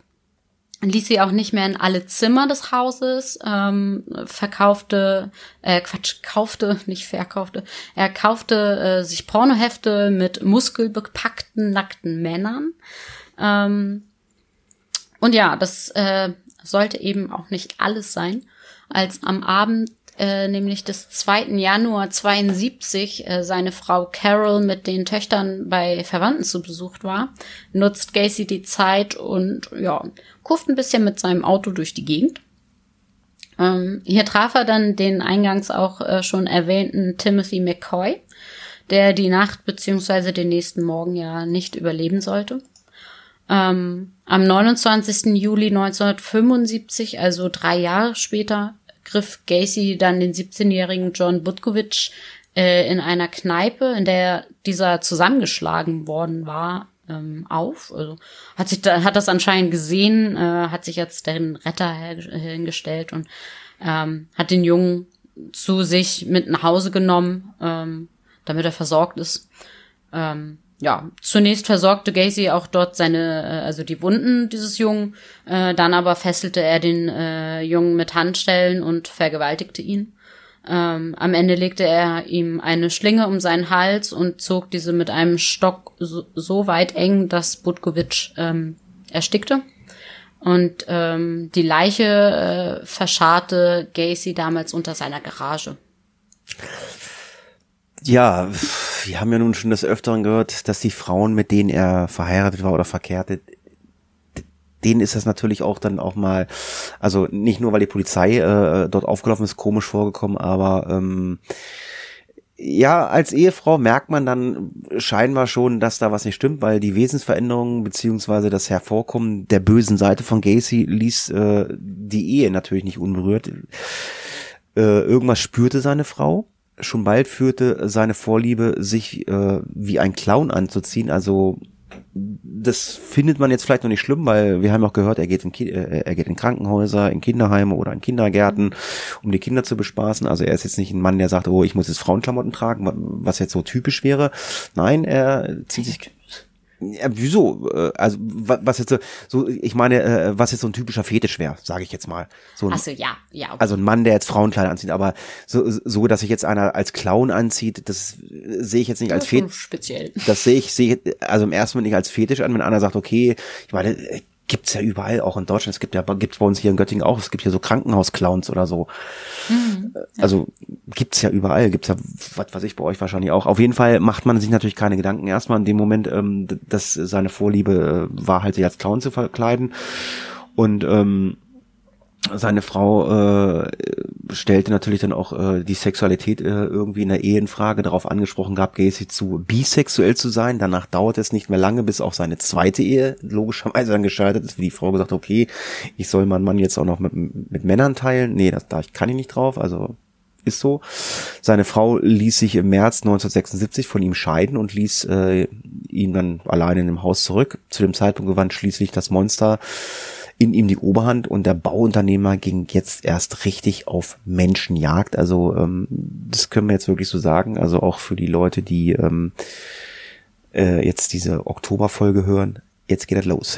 ließ sie auch nicht mehr in alle Zimmer des Hauses, ähm, verkaufte, äh, Quatsch, kaufte, *laughs* nicht verkaufte, er kaufte äh, sich Pornohefte mit muskelbepackten, nackten Männern. Ähm, und ja, das äh, sollte eben auch nicht alles sein, als am Abend äh, nämlich des 2. Januar 72 äh, seine Frau Carol mit den Töchtern bei Verwandten zu Besuch war, nutzt Gacy die Zeit und ja, kurft ein bisschen mit seinem Auto durch die Gegend. Ähm, hier traf er dann den eingangs auch äh, schon erwähnten Timothy McCoy, der die Nacht beziehungsweise den nächsten Morgen ja nicht überleben sollte. Ähm, am 29. Juli 1975, also drei Jahre später, griff Gacy dann den 17-jährigen John Butkovich äh, in einer Kneipe, in der dieser zusammengeschlagen worden war, ähm, auf. Also hat sich da, hat das anscheinend gesehen, äh, hat sich jetzt den Retter hingestellt und ähm, hat den Jungen zu sich mit nach Hause genommen, ähm, damit er versorgt ist. Ähm, ja, zunächst versorgte Gacy auch dort seine, äh, also die Wunden dieses Jungen, äh, dann aber fesselte er den äh, Jungen mit Handstellen und vergewaltigte ihn. Ähm, am Ende legte er ihm eine Schlinge um seinen Hals und zog diese mit einem Stock so, so weit eng, dass Butkovic ähm, erstickte. Und ähm, die Leiche äh, verscharrte Gacy damals unter seiner Garage. Ja, wir haben ja nun schon des Öfteren gehört, dass die Frauen, mit denen er verheiratet war oder verkehrte, denen ist das natürlich auch dann auch mal, also nicht nur, weil die Polizei äh, dort aufgelaufen ist, komisch vorgekommen, aber ähm, ja, als Ehefrau merkt man dann scheinbar schon, dass da was nicht stimmt, weil die Wesensveränderungen beziehungsweise das Hervorkommen der bösen Seite von Gacy ließ äh, die Ehe natürlich nicht unberührt. Äh, irgendwas spürte seine Frau schon bald führte seine Vorliebe, sich äh, wie ein Clown anzuziehen. Also das findet man jetzt vielleicht noch nicht schlimm, weil wir haben auch gehört, er geht in, Ki äh, er geht in Krankenhäuser, in Kinderheime oder in Kindergärten, um die Kinder zu bespaßen. Also er ist jetzt nicht ein Mann, der sagt, oh, ich muss jetzt Frauenklamotten tragen, was jetzt so typisch wäre. Nein, er zieht sich ja, wieso? Äh, also was jetzt so, ich meine, äh, was jetzt so ein typischer Fetisch wäre, sage ich jetzt mal. So ein, Ach so, ja, ja. Okay. Also ein Mann, der jetzt Frauenkleider anzieht, aber so, so dass sich jetzt einer als Clown anzieht, das sehe ich jetzt nicht als Fetisch. Speziell. Das sehe ich, sehe also im ersten Moment nicht als Fetisch an, wenn einer sagt, okay, ich meine, gibt's ja überall, auch in Deutschland. Es gibt ja, gibt's bei uns hier in Göttingen auch. Es gibt hier so Krankenhausclowns oder so. Mhm, ja. Also gibt's ja überall. Gibt's ja, was weiß ich, bei euch wahrscheinlich auch. Auf jeden Fall macht man sich natürlich keine Gedanken. Erstmal in dem Moment, ähm, dass seine Vorliebe äh, war, halt sich als Clown zu verkleiden. Und ähm, seine Frau äh, stellte natürlich dann auch äh, die Sexualität äh, irgendwie in der Ehe in Frage, darauf angesprochen gab Gacy zu bisexuell zu sein. Danach dauert es nicht mehr lange, bis auch seine zweite Ehe logischerweise dann gescheitert ist, wie die Frau gesagt okay, ich soll meinen Mann jetzt auch noch mit, mit Männern teilen. Nee, das, da kann ich nicht drauf, also ist so. Seine Frau ließ sich im März 1976 von ihm scheiden und ließ äh, ihn dann alleine in dem Haus zurück. Zu dem Zeitpunkt gewann schließlich das Monster in ihm die Oberhand und der Bauunternehmer ging jetzt erst richtig auf Menschenjagd. Also ähm, das können wir jetzt wirklich so sagen. Also auch für die Leute, die ähm, äh, jetzt diese Oktoberfolge hören jetzt geht es los.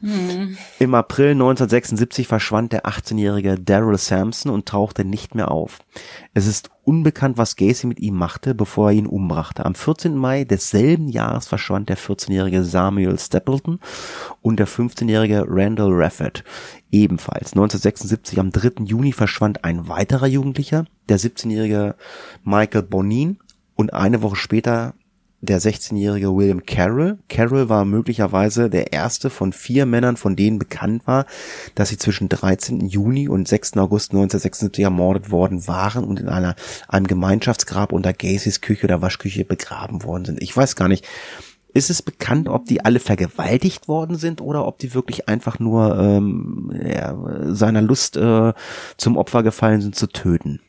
Mhm. Im April 1976 verschwand der 18-jährige Daryl Sampson und tauchte nicht mehr auf. Es ist unbekannt, was Gacy mit ihm machte, bevor er ihn umbrachte. Am 14. Mai desselben Jahres verschwand der 14-jährige Samuel Stapleton und der 15-jährige Randall Rafford. Ebenfalls 1976 am 3. Juni verschwand ein weiterer Jugendlicher, der 17-jährige Michael Bonin und eine Woche später der 16-jährige William Carroll. Carroll war möglicherweise der erste von vier Männern, von denen bekannt war, dass sie zwischen 13. Juni und 6. August 1976 ermordet worden waren und in einer, einem Gemeinschaftsgrab unter Gacys Küche oder Waschküche begraben worden sind. Ich weiß gar nicht, ist es bekannt, ob die alle vergewaltigt worden sind oder ob die wirklich einfach nur ähm, ja, seiner Lust äh, zum Opfer gefallen sind zu töten?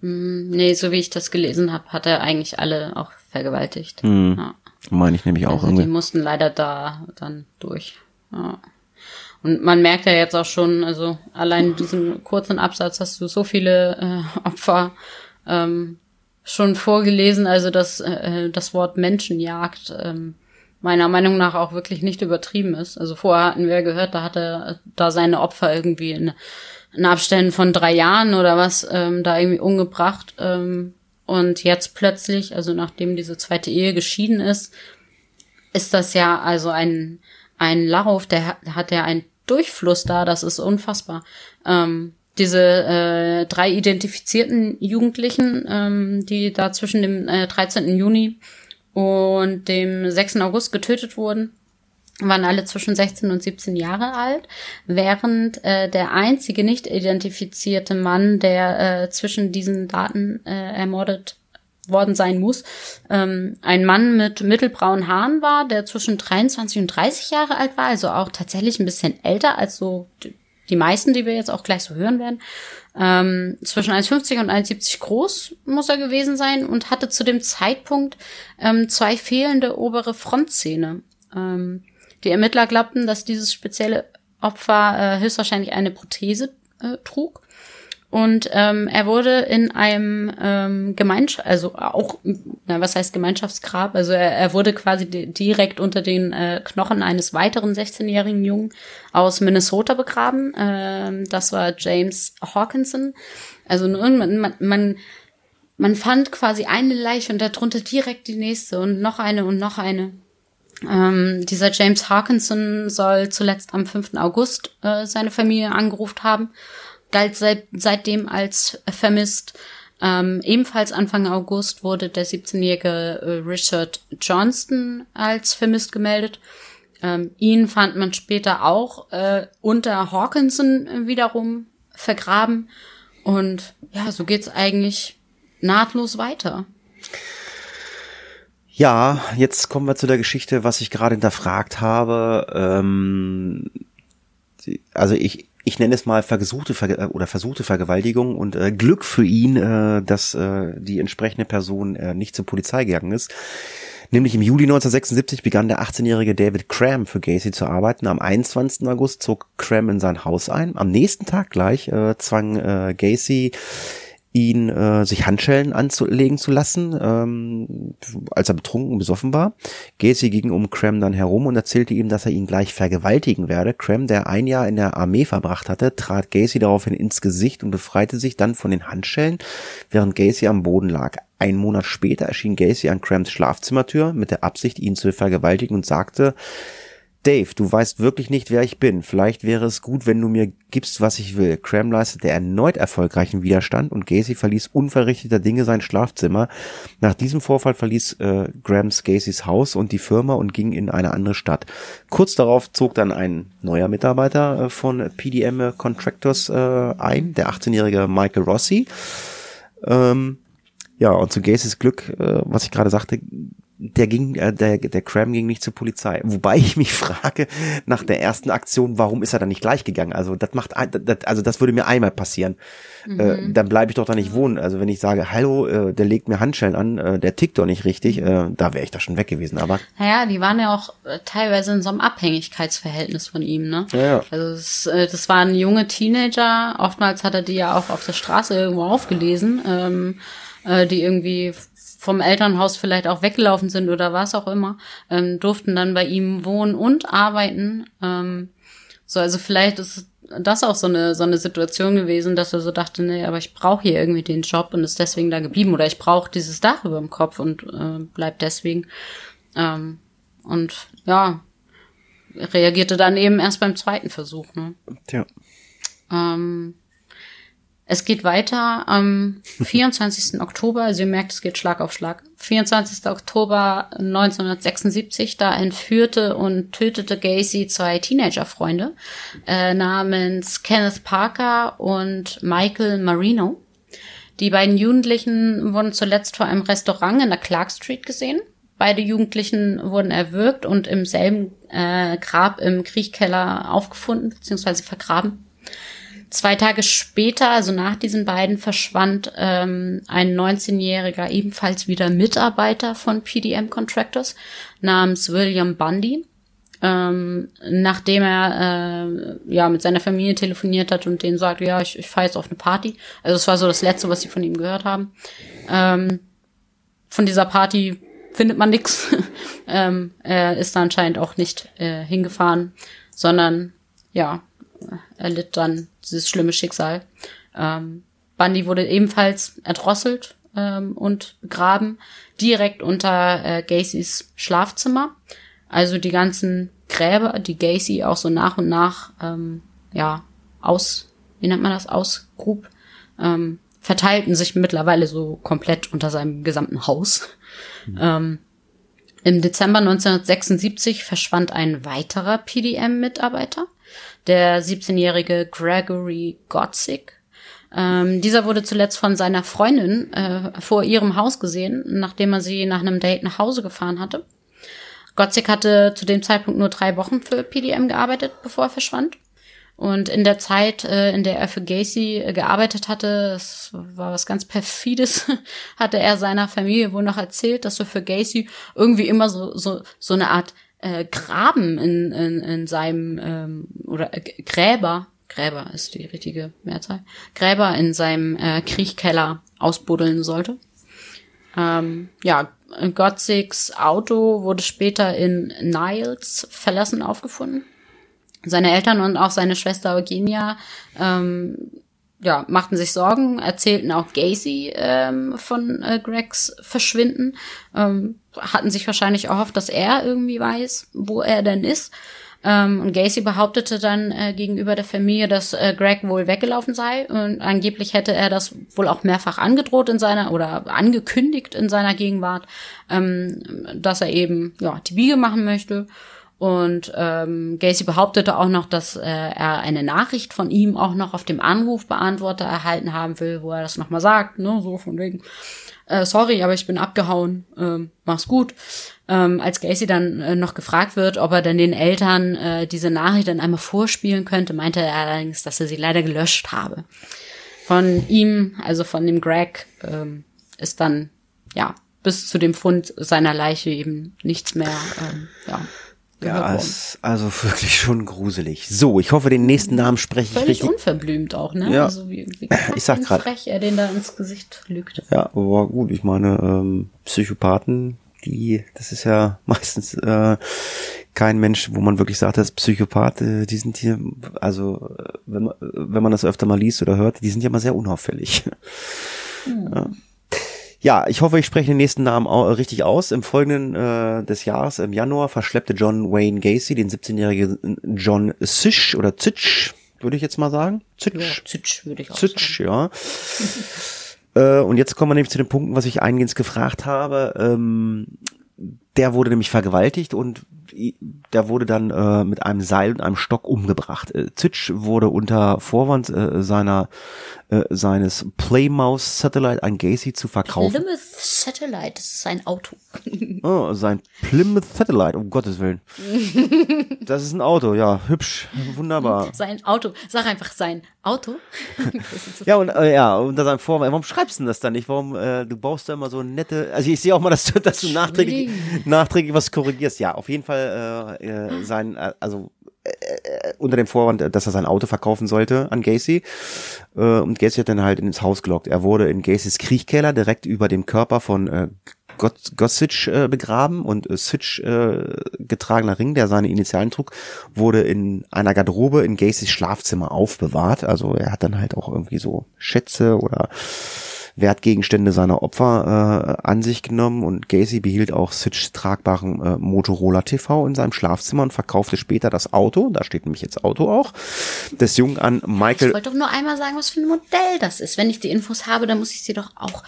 Hm, nee, so wie ich das gelesen habe, hat er eigentlich alle auch vergewaltigt. Mhm. Ja. Meine ich nämlich auch also irgendwie. Die mussten leider da dann durch. Ja. Und man merkt ja jetzt auch schon, also allein in diesem kurzen Absatz hast du so viele äh, Opfer ähm, schon vorgelesen, also dass äh, das Wort Menschenjagd ähm, meiner Meinung nach auch wirklich nicht übertrieben ist. Also vorher hatten wir gehört, da hat er da seine Opfer irgendwie in, in Abständen von drei Jahren oder was ähm, da irgendwie umgebracht. Ähm, und jetzt plötzlich, also nachdem diese zweite Ehe geschieden ist, ist das ja also ein, ein Lauf, der hat, ja einen Durchfluss da, das ist unfassbar. Ähm, diese äh, drei identifizierten Jugendlichen, ähm, die da zwischen dem äh, 13. Juni und dem 6. August getötet wurden, waren alle zwischen 16 und 17 Jahre alt, während äh, der einzige nicht identifizierte Mann, der äh, zwischen diesen Daten äh, ermordet worden sein muss, ähm, ein Mann mit mittelbraunen Haaren war, der zwischen 23 und 30 Jahre alt war, also auch tatsächlich ein bisschen älter als so die meisten, die wir jetzt auch gleich so hören werden. Ähm, zwischen 1,50 und 1,70 groß muss er gewesen sein und hatte zu dem Zeitpunkt ähm, zwei fehlende obere Frontzähne. Ähm, die Ermittler glaubten, dass dieses spezielle Opfer äh, höchstwahrscheinlich eine Prothese äh, trug. Und ähm, er wurde in einem ähm, Gemeinschaft, also auch, na, was heißt Gemeinschaftsgrab? Also er, er wurde quasi direkt unter den äh, Knochen eines weiteren 16-jährigen Jungen aus Minnesota begraben. Ähm, das war James Hawkinson. Also man, man, man, man fand quasi eine Leiche und darunter direkt die nächste und noch eine und noch eine. Ähm, dieser James Harkinson soll zuletzt am 5. August äh, seine Familie angerufen haben, galt seit, seitdem als vermisst. Ähm, ebenfalls Anfang August wurde der 17-jährige äh, Richard Johnston als vermisst gemeldet. Ähm, ihn fand man später auch äh, unter Hawkinson wiederum vergraben. Und ja, so geht's eigentlich nahtlos weiter. Ja, jetzt kommen wir zu der Geschichte, was ich gerade hinterfragt habe. Ähm, also ich, ich nenne es mal versuchte Ver äh, oder versuchte Vergewaltigung und äh, Glück für ihn, äh, dass äh, die entsprechende Person äh, nicht zur Polizei gegangen ist. Nämlich im Juli 1976 begann der 18-jährige David Cram für Gacy zu arbeiten. Am 21. August zog Cram in sein Haus ein. Am nächsten Tag gleich äh, zwang äh, Gacy ihn äh, sich Handschellen anzulegen zu lassen, ähm, als er betrunken und besoffen war. Gacy ging um Cram dann herum und erzählte ihm, dass er ihn gleich vergewaltigen werde. Cram, der ein Jahr in der Armee verbracht hatte, trat Gacy daraufhin ins Gesicht und befreite sich dann von den Handschellen, während Gacy am Boden lag. Ein Monat später erschien Gacy an Crams Schlafzimmertür mit der Absicht, ihn zu vergewaltigen und sagte, Dave, du weißt wirklich nicht, wer ich bin. Vielleicht wäre es gut, wenn du mir gibst, was ich will. Cram leistete erneut erfolgreichen Widerstand und Gacy verließ unverrichteter Dinge sein Schlafzimmer. Nach diesem Vorfall verließ äh, Grams Gacys Haus und die Firma und ging in eine andere Stadt. Kurz darauf zog dann ein neuer Mitarbeiter äh, von PDM Contractors äh, ein, der 18-jährige Michael Rossi. Ähm, ja, und zu Gacys Glück, äh, was ich gerade sagte, der ging, äh, der, der Cram ging nicht zur Polizei. Wobei ich mich frage, nach der ersten Aktion, warum ist er dann nicht gleich gegangen? Also das macht, das, also das würde mir einmal passieren. Mhm. Äh, dann bleibe ich doch da nicht wohnen. Also wenn ich sage, hallo, äh, der legt mir Handschellen an, äh, der tickt doch nicht richtig, äh, da wäre ich da schon weg gewesen. Aber naja, die waren ja auch äh, teilweise in so einem Abhängigkeitsverhältnis von ihm, ne? Ja, ja. Also das, äh, das waren junge Teenager. Oftmals hat er die ja auch auf der Straße irgendwo aufgelesen. Ähm, äh, die irgendwie vom Elternhaus vielleicht auch weggelaufen sind oder was auch immer, ähm, durften dann bei ihm wohnen und arbeiten. Ähm, so, also vielleicht ist das auch so eine so eine Situation gewesen, dass er so dachte, nee, aber ich brauche hier irgendwie den Job und ist deswegen da geblieben oder ich brauche dieses Dach über dem Kopf und äh, bleibt deswegen. Ähm, und ja, reagierte dann eben erst beim zweiten Versuch. Ne? Tja. Ähm, es geht weiter am 24. Oktober, also ihr merkt, es geht Schlag auf Schlag. 24. Oktober 1976, da entführte und tötete Gacy zwei Teenagerfreunde äh, namens Kenneth Parker und Michael Marino. Die beiden Jugendlichen wurden zuletzt vor einem Restaurant in der Clark Street gesehen. Beide Jugendlichen wurden erwürgt und im selben äh, Grab im Kriechkeller aufgefunden bzw. vergraben. Zwei Tage später, also nach diesen beiden, verschwand ähm, ein 19-jähriger, ebenfalls wieder Mitarbeiter von PDM Contractors namens William Bundy. Ähm, nachdem er äh, ja mit seiner Familie telefoniert hat und denen sagte, ja, ich, ich fahre jetzt auf eine Party. Also es war so das Letzte, was sie von ihm gehört haben. Ähm, von dieser Party findet man nix. *laughs* ähm, er ist da anscheinend auch nicht äh, hingefahren, sondern ja, erlitt dann dieses schlimme Schicksal. Ähm, Bundy wurde ebenfalls erdrosselt ähm, und begraben, direkt unter äh, Gacys Schlafzimmer. Also die ganzen Gräber, die Gacy auch so nach und nach ähm, ja aus, wie nennt man das, ausgrub, ähm, verteilten sich mittlerweile so komplett unter seinem gesamten Haus. Mhm. Ähm, Im Dezember 1976 verschwand ein weiterer PDM-Mitarbeiter der 17-jährige Gregory Gotzik. Ähm, dieser wurde zuletzt von seiner Freundin äh, vor ihrem Haus gesehen, nachdem er sie nach einem Date nach Hause gefahren hatte. Gotzik hatte zu dem Zeitpunkt nur drei Wochen für PDM gearbeitet, bevor er verschwand. Und in der Zeit, äh, in der er für Gacy äh, gearbeitet hatte, das war was ganz perfides, *laughs* hatte er seiner Familie wohl noch erzählt, dass er für Gacy irgendwie immer so, so, so eine Art äh, Graben in, in, in seinem ähm, oder äh, Gräber, Gräber ist die richtige Mehrzahl, Gräber in seinem äh, Kriechkeller ausbuddeln sollte. Ähm, ja, Gotzigs Auto wurde später in Niles verlassen aufgefunden. Seine Eltern und auch seine Schwester Eugenia ähm, ja, machten sich Sorgen, erzählten auch Gacy ähm, von äh, Gregs Verschwinden, ähm, hatten sich wahrscheinlich erhofft, dass er irgendwie weiß, wo er denn ist. Ähm, und Gacy behauptete dann äh, gegenüber der Familie, dass äh, Greg wohl weggelaufen sei. Und angeblich hätte er das wohl auch mehrfach angedroht in seiner oder angekündigt in seiner Gegenwart, ähm, dass er eben ja die Biege machen möchte. Und ähm, Gacy behauptete auch noch, dass äh, er eine Nachricht von ihm auch noch auf dem Anrufbeantworter erhalten haben will, wo er das nochmal sagt, ne, so von wegen. Äh, sorry, aber ich bin abgehauen, ähm, mach's gut. Ähm, als Gacy dann äh, noch gefragt wird, ob er denn den Eltern äh, diese Nachricht dann einmal vorspielen könnte, meinte er allerdings, dass er sie leider gelöscht habe. Von ihm, also von dem Greg, ähm, ist dann, ja, bis zu dem Fund seiner Leiche eben nichts mehr, ähm, ja, gehört Ja, worden. ist also *laughs* wirklich schon gruselig. So, ich hoffe, den nächsten Namen spreche ich Völlig richtig. unverblümt auch, ne? Ja. Also wie, wie *laughs* Ich sag grad. frech er den da ins Gesicht lügt. Ja, aber gut, ich meine, ähm, Psychopathen, die, das ist ja *laughs* meistens äh, kein Mensch, wo man wirklich sagt, das ist Psychopath, äh, die sind hier, also äh, wenn man, wenn man das öfter mal liest oder hört, die sind ja mal sehr unauffällig. Ja. Ja, ich hoffe, ich spreche den nächsten Namen au- richtig aus. Im folgenden äh, des Jahres, im Januar, verschleppte John Wayne Gacy den 17-jährigen John Zisch oder Zitsch, würde ich jetzt mal sagen. Ja, Zitsch. Zitsch würde ich auch sagen. Zitsch, ja. *laughs* äh, und jetzt kommen wir nämlich zu den Punkten, was ich eingehend gefragt habe. Ähm, der wurde nämlich vergewaltigt und der wurde dann äh, mit einem Seil und einem Stock umgebracht. Äh, Zitsch wurde unter Vorwand äh, seiner äh, seines Plymouth Satellite an Gacy zu verkaufen. Plymouth Satellite, das ist ein Auto. *laughs* Oh, sein Plymouth Satellite, um Gottes Willen. Das ist ein Auto, ja, hübsch, wunderbar. Sein Auto. Sag einfach sein Auto. *laughs* Ja, und äh, ja, und da sein Vorwand, warum schreibst du denn das dann nicht? Warum, äh, du baust da immer so nette, also ich sehe auch mal, dass du, dass du nachträglich, nachträglich was korrigierst. Ja, auf jeden Fall äh, äh, sein, äh, also äh, unter dem Vorwand, dass er sein Auto verkaufen sollte an Gacy. Äh, und Gacy hat dann halt ins Haus gelockt. Er wurde in Gacys Kriechkeller direkt über dem Körper von äh, Gott, Gossitch äh, begraben und äh, Sitch äh, getragener Ring, der seine Initialen trug, wurde in einer Garderobe in Gacys Schlafzimmer aufbewahrt. Also er hat dann halt auch irgendwie so Schätze oder Wertgegenstände seiner Opfer äh, an sich genommen und Gacy behielt auch Sitchs tragbaren äh, Motorola TV in seinem Schlafzimmer und verkaufte später das Auto, da steht nämlich jetzt Auto auch, des Jungen an Michael Ich wollte doch nur einmal sagen, was für ein Modell das ist. Wenn ich die Infos habe, dann muss ich sie doch auch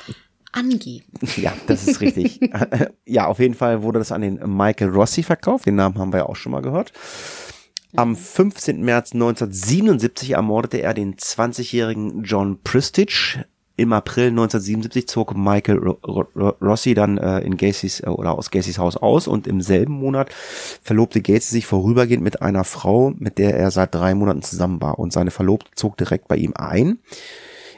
angeben. *laughs* Ja, das ist richtig. *laughs* ja, auf jeden Fall wurde das an den Michael Rossi verkauft. Den Namen haben wir ja auch schon mal gehört. Am 15. März 1977 ermordete er den 20-jährigen John Pristich. Im April 1977 zog Michael Ro Ro Rossi dann äh, in Gacy's äh, oder aus Gacy's Haus aus und im selben Monat verlobte Gacy sich vorübergehend mit einer Frau, mit der er seit drei Monaten zusammen war und seine Verlobte zog direkt bei ihm ein.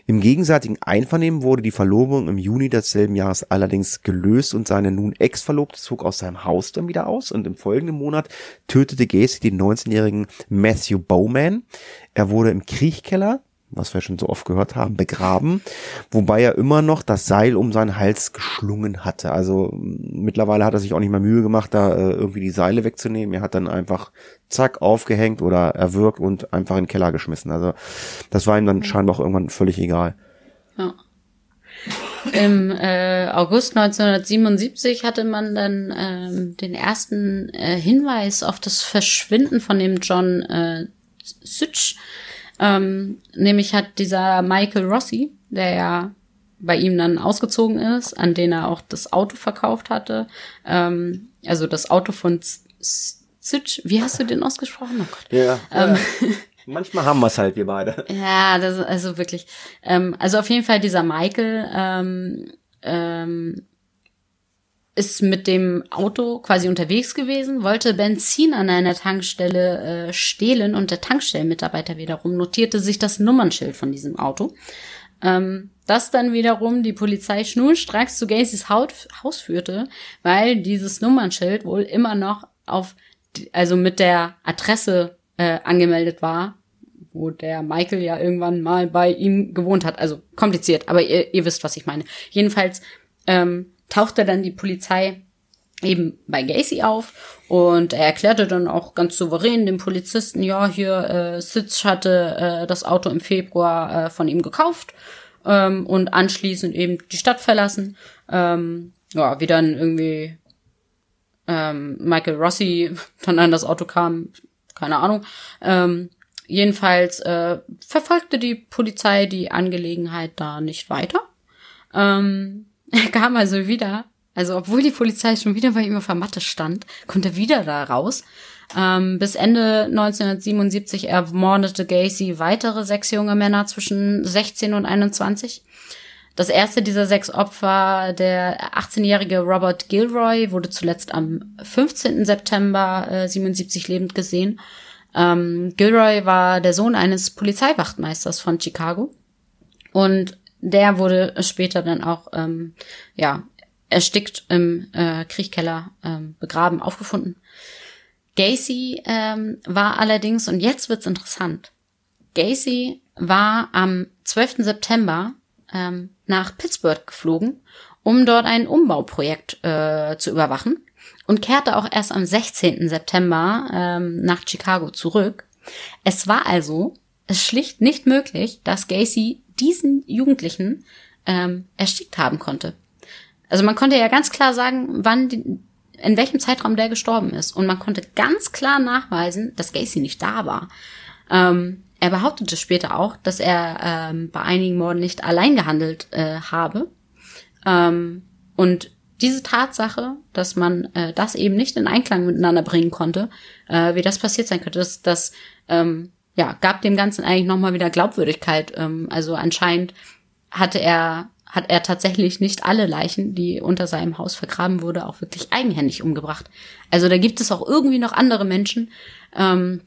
Im gegenseitigen Einvernehmen wurde die Verlobung im Juni desselben Jahres allerdings gelöst und seine nun Ex-Verlobte zog aus seinem Haus dann wieder aus und im folgenden Monat tötete Gacy den 19-jährigen Matthew Bowman. Er wurde im Kriechkeller, was wir schon so oft gehört haben, begraben, wobei er immer noch das Seil um seinen Hals geschlungen hatte. Also mittlerweile hat er sich auch nicht mehr Mühe gemacht, da äh, irgendwie die Seile wegzunehmen. Er hat dann einfach zack aufgehängt oder erwürgt und einfach in den Keller geschmissen. Also das war ihm dann scheinbar auch irgendwann völlig egal. Ja. Im äh, August 1977 hatte man dann ähm, den ersten äh, Hinweis auf das Verschwinden von dem John äh, Sitch. Ähm, nämlich hat dieser Michael Rossi, der ja bei ihm dann ausgezogen ist, an den er auch das Auto verkauft hatte, ähm, also das Auto von S- S- Sitch, wie hast du den ausgesprochen? Oh Gott. Ja. Manchmal haben wir es halt, wir beide. Ja, das also wirklich. Ähm, also auf jeden Fall dieser Michael ähm, ähm, ist mit dem Auto quasi unterwegs gewesen, wollte Benzin an einer Tankstelle äh, stehlen und der Tankstellenmitarbeiter wiederum notierte sich das Nummernschild von diesem Auto. Ähm, das dann wiederum die Polizei schnurstracks zu Gacys Haut, Haus führte, weil dieses Nummernschild wohl immer noch auf, also mit der Adresse äh, angemeldet war, wo der Michael ja irgendwann mal bei ihm gewohnt hat. Also kompliziert, aber ihr, ihr wisst, was ich meine. Jedenfalls ähm, tauchte dann die Polizei eben bei Gacy auf und er erklärte dann auch ganz souverän dem Polizisten, ja, hier äh, Sitz hatte äh, das Auto im Februar äh, von ihm gekauft ähm, und anschließend eben die Stadt verlassen. Ähm, ja, wie dann irgendwie ähm, Michael Rossi *laughs* dann an das Auto kam, keine Ahnung. Ähm, jedenfalls äh, verfolgte die Polizei die Angelegenheit da nicht weiter. Ähm, er *laughs* kam also wieder, also obwohl die Polizei schon wieder bei ihm auf der Matte stand, kommt er wieder da raus. Ähm, bis Ende 1977 ermordete Gacy weitere sechs junge Männer zwischen 16 und 21. Das erste dieser sechs Opfer, der 18-jährige Robert Gilroy, wurde zuletzt am 15. September äh, 77 lebend gesehen. Ähm, Gilroy war der Sohn eines Polizeiwachtmeisters von Chicago und der wurde später dann auch ähm, ja erstickt im äh, Kriechkeller ähm, begraben aufgefunden. Gacy ähm, war allerdings und jetzt wird's interessant. Gacy war am 12. September ähm, nach Pittsburgh geflogen, um dort ein Umbauprojekt äh, zu überwachen und kehrte auch erst am 16. September ähm, nach Chicago zurück. Es war also schlicht nicht möglich, dass Gacy diesen Jugendlichen ähm, erstickt haben konnte. Also man konnte ja ganz klar sagen, wann die, in welchem Zeitraum der gestorben ist. Und man konnte ganz klar nachweisen, dass Gacy nicht da war. Ähm, er behauptete später auch, dass er ähm, bei einigen Morden nicht allein gehandelt äh, habe. Ähm, und diese Tatsache, dass man äh, das eben nicht in Einklang miteinander bringen konnte, äh, wie das passiert sein könnte, das, das ähm, ja, gab dem Ganzen eigentlich nochmal wieder Glaubwürdigkeit. Ähm, also anscheinend hatte er, hat er tatsächlich nicht alle Leichen, die unter seinem Haus vergraben wurde, auch wirklich eigenhändig umgebracht. Also da gibt es auch irgendwie noch andere Menschen, ähm,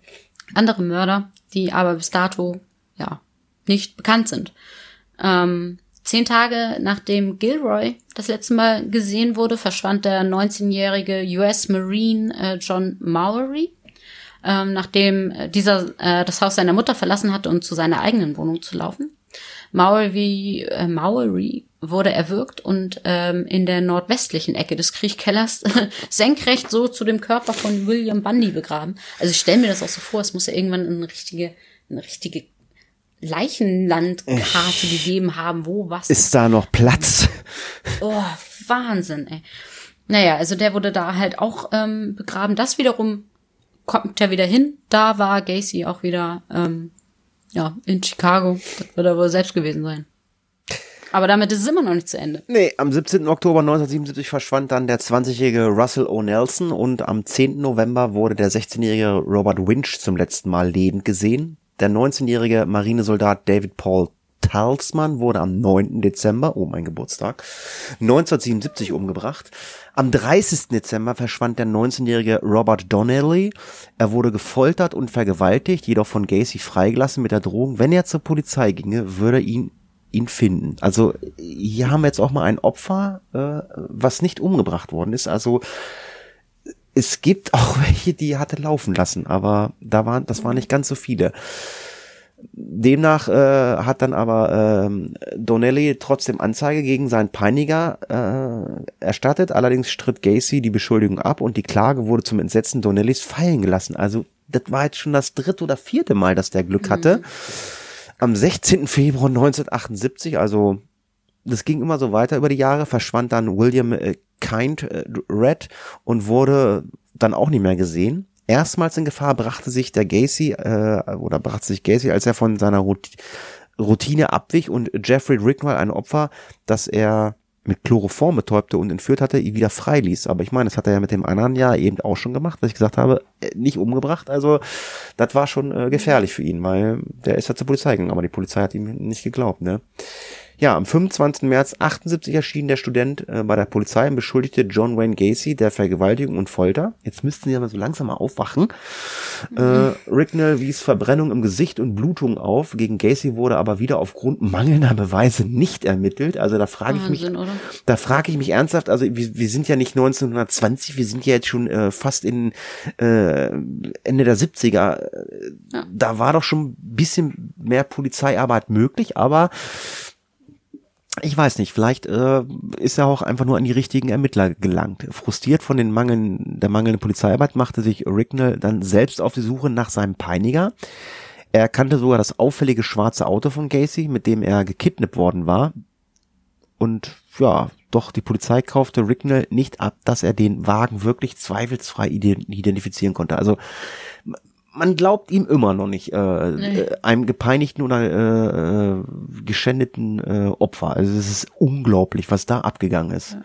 andere Mörder, die aber bis dato ja nicht bekannt sind. Ähm, zehn Tage nachdem Gilroy das letzte Mal gesehen wurde, verschwand der 19-jährige US Marine äh, John Maury, ähm, nachdem dieser äh, das Haus seiner Mutter verlassen hatte, um zu seiner eigenen Wohnung zu laufen. Maury, äh, Maury wurde erwürgt und ähm, in der nordwestlichen Ecke des Kriechkellers *laughs* senkrecht so zu dem Körper von William Bundy begraben. Also ich stelle mir das auch so vor, es muss ja irgendwann eine richtige, eine richtige Leichenlandkarte gegeben haben, wo was. Ist da noch Platz? Oh, Wahnsinn, ey. Naja, also der wurde da halt auch ähm, begraben. Das wiederum kommt ja wieder hin. Da war Gacy auch wieder ähm, ja, in Chicago. Das wird er wohl selbst gewesen sein. Aber damit ist es immer noch nicht zu Ende. Nee, am 17. Oktober 1977 verschwand dann der 20-jährige Russell O. Nelson und am 10. November wurde der 16-jährige Robert Winch zum letzten Mal lebend gesehen. Der 19-jährige Marinesoldat David Paul Talsmann wurde am 9. Dezember, oh mein Geburtstag, 1977 umgebracht. Am 30. Dezember verschwand der 19-jährige Robert Donnelly. Er wurde gefoltert und vergewaltigt, jedoch von Gacy freigelassen mit der Drohung, wenn er zur Polizei ginge, würde ihn ihn finden. Also hier haben wir jetzt auch mal ein Opfer, äh, was nicht umgebracht worden ist. Also es gibt auch *laughs* welche, die hatte laufen lassen, aber da waren, das waren nicht ganz so viele. Demnach äh, hat dann aber äh, Donnelly trotzdem Anzeige gegen seinen Peiniger äh, erstattet. Allerdings stritt Gacy die Beschuldigung ab und die Klage wurde zum Entsetzen Donnellys fallen gelassen. Also das war jetzt schon das dritte oder vierte Mal, dass der Glück hatte. Mhm. Am 16. Februar 1978, also das ging immer so weiter über die Jahre, verschwand dann William äh, Kind äh, Red und wurde dann auch nicht mehr gesehen. Erstmals in Gefahr brachte sich der Gacy äh, oder brachte sich Gacy, als er von seiner Routine abwich und Jeffrey Ricknell ein Opfer, das er mit Chloroform betäubte und entführt hatte, ihn wieder freiließ. Aber ich meine, das hat er ja mit dem anderen Jahr eben auch schon gemacht, dass ich gesagt habe, äh, nicht umgebracht. Also das war schon äh, gefährlich für ihn, weil der ist ja zur Polizei gegangen, aber die Polizei hat ihm nicht geglaubt. Ne? Ja, am 25. März 78 erschien der Student äh, bei der Polizei und beschuldigte John Wayne Gacy der Vergewaltigung und Folter. Jetzt müssten sie aber so langsam mal aufwachen. Mhm. Äh, Ricknell wies Verbrennung im Gesicht und Blutung auf. Gegen Gacy wurde aber wieder aufgrund mangelnder Beweise nicht ermittelt. Also da frage ich mich, oder? da frage ich mich ernsthaft. Also wir, wir sind ja nicht 1920, wir sind ja jetzt schon äh, fast in äh, Ende der 70er. Ja. Da war doch schon ein bisschen mehr Polizeiarbeit möglich, aber ich weiß nicht, vielleicht äh, ist er auch einfach nur an die richtigen Ermittler gelangt. Frustriert von den Mangeln, der mangelnden Polizeiarbeit machte sich Ricknell dann selbst auf die Suche nach seinem Peiniger. Er erkannte sogar das auffällige schwarze Auto von Gacy, mit dem er gekidnappt worden war. Und ja, doch die Polizei kaufte Ricknell nicht ab, dass er den Wagen wirklich zweifelsfrei identifizieren konnte. Also man glaubt ihm immer noch nicht, äh, nee. Äh, einem gepeinigten oder äh, äh, geschändeten äh, Opfer. Also es ist unglaublich, was da abgegangen ist. Ja.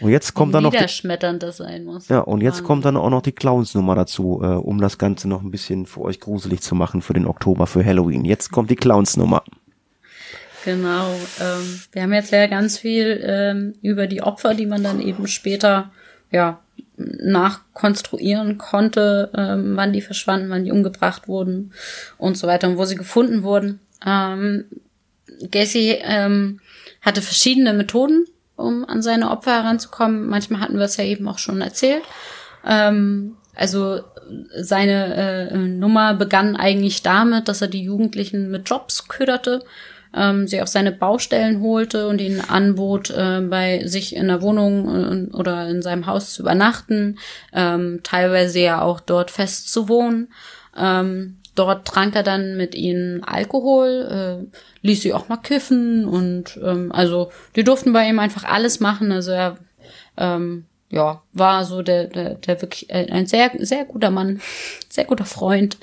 Und jetzt kommt dann noch die, das sein muss. Ja, und jetzt kommt dann auch noch die Clownsnummer dazu, äh, um das Ganze noch ein bisschen für euch gruselig zu machen für den Oktober, für Halloween. Jetzt kommt die Clownsnummer. Genau. Ähm, wir haben jetzt ja ganz viel ähm, über die Opfer, die man dann eben später ja nachkonstruieren konnte, ähm, wann die verschwanden, wann die umgebracht wurden und so weiter und wo sie gefunden wurden. Ähm, Gacy ähm, hatte verschiedene Methoden, um an seine Opfer heranzukommen. Manchmal hatten wir es ja eben auch schon erzählt. Ähm, also seine äh, Nummer begann eigentlich damit, dass er die Jugendlichen mit Jobs köderte, ähm, sie auf seine Baustellen holte und ihnen anbot, äh, bei sich in der Wohnung äh, oder in seinem Haus zu übernachten, ähm, teilweise ja auch dort fest zu wohnen. Ähm, dort trank er dann mit ihnen Alkohol, äh, ließ sie auch mal kiffen und ähm, also die durften bei ihm einfach alles machen. Also er ähm, ja, war so der, der, der wirklich ein sehr, sehr guter Mann, *laughs* sehr guter Freund.